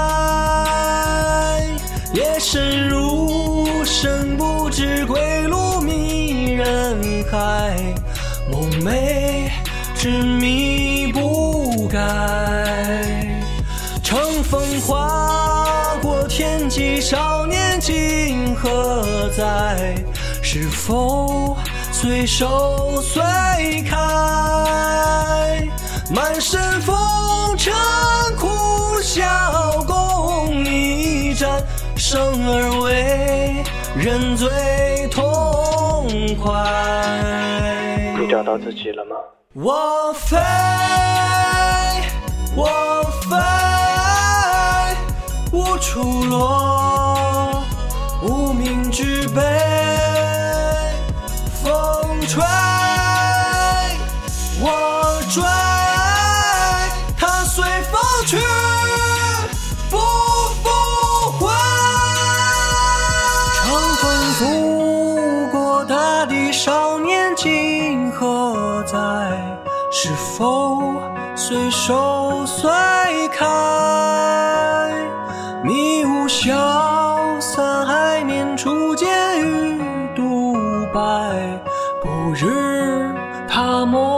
夜深如深，不知归路迷人海，梦寐执迷不改。乘风划过天际，少年今何在？是否随手随开？满身风尘苦笑共一战，生而为人最痛快。你找到自己了吗？我飞，我飞，无处落，无名之辈。追，我追，它随风去，不复回。长风拂过大地，少年今何在？是否随手随开？迷雾消日他梦归。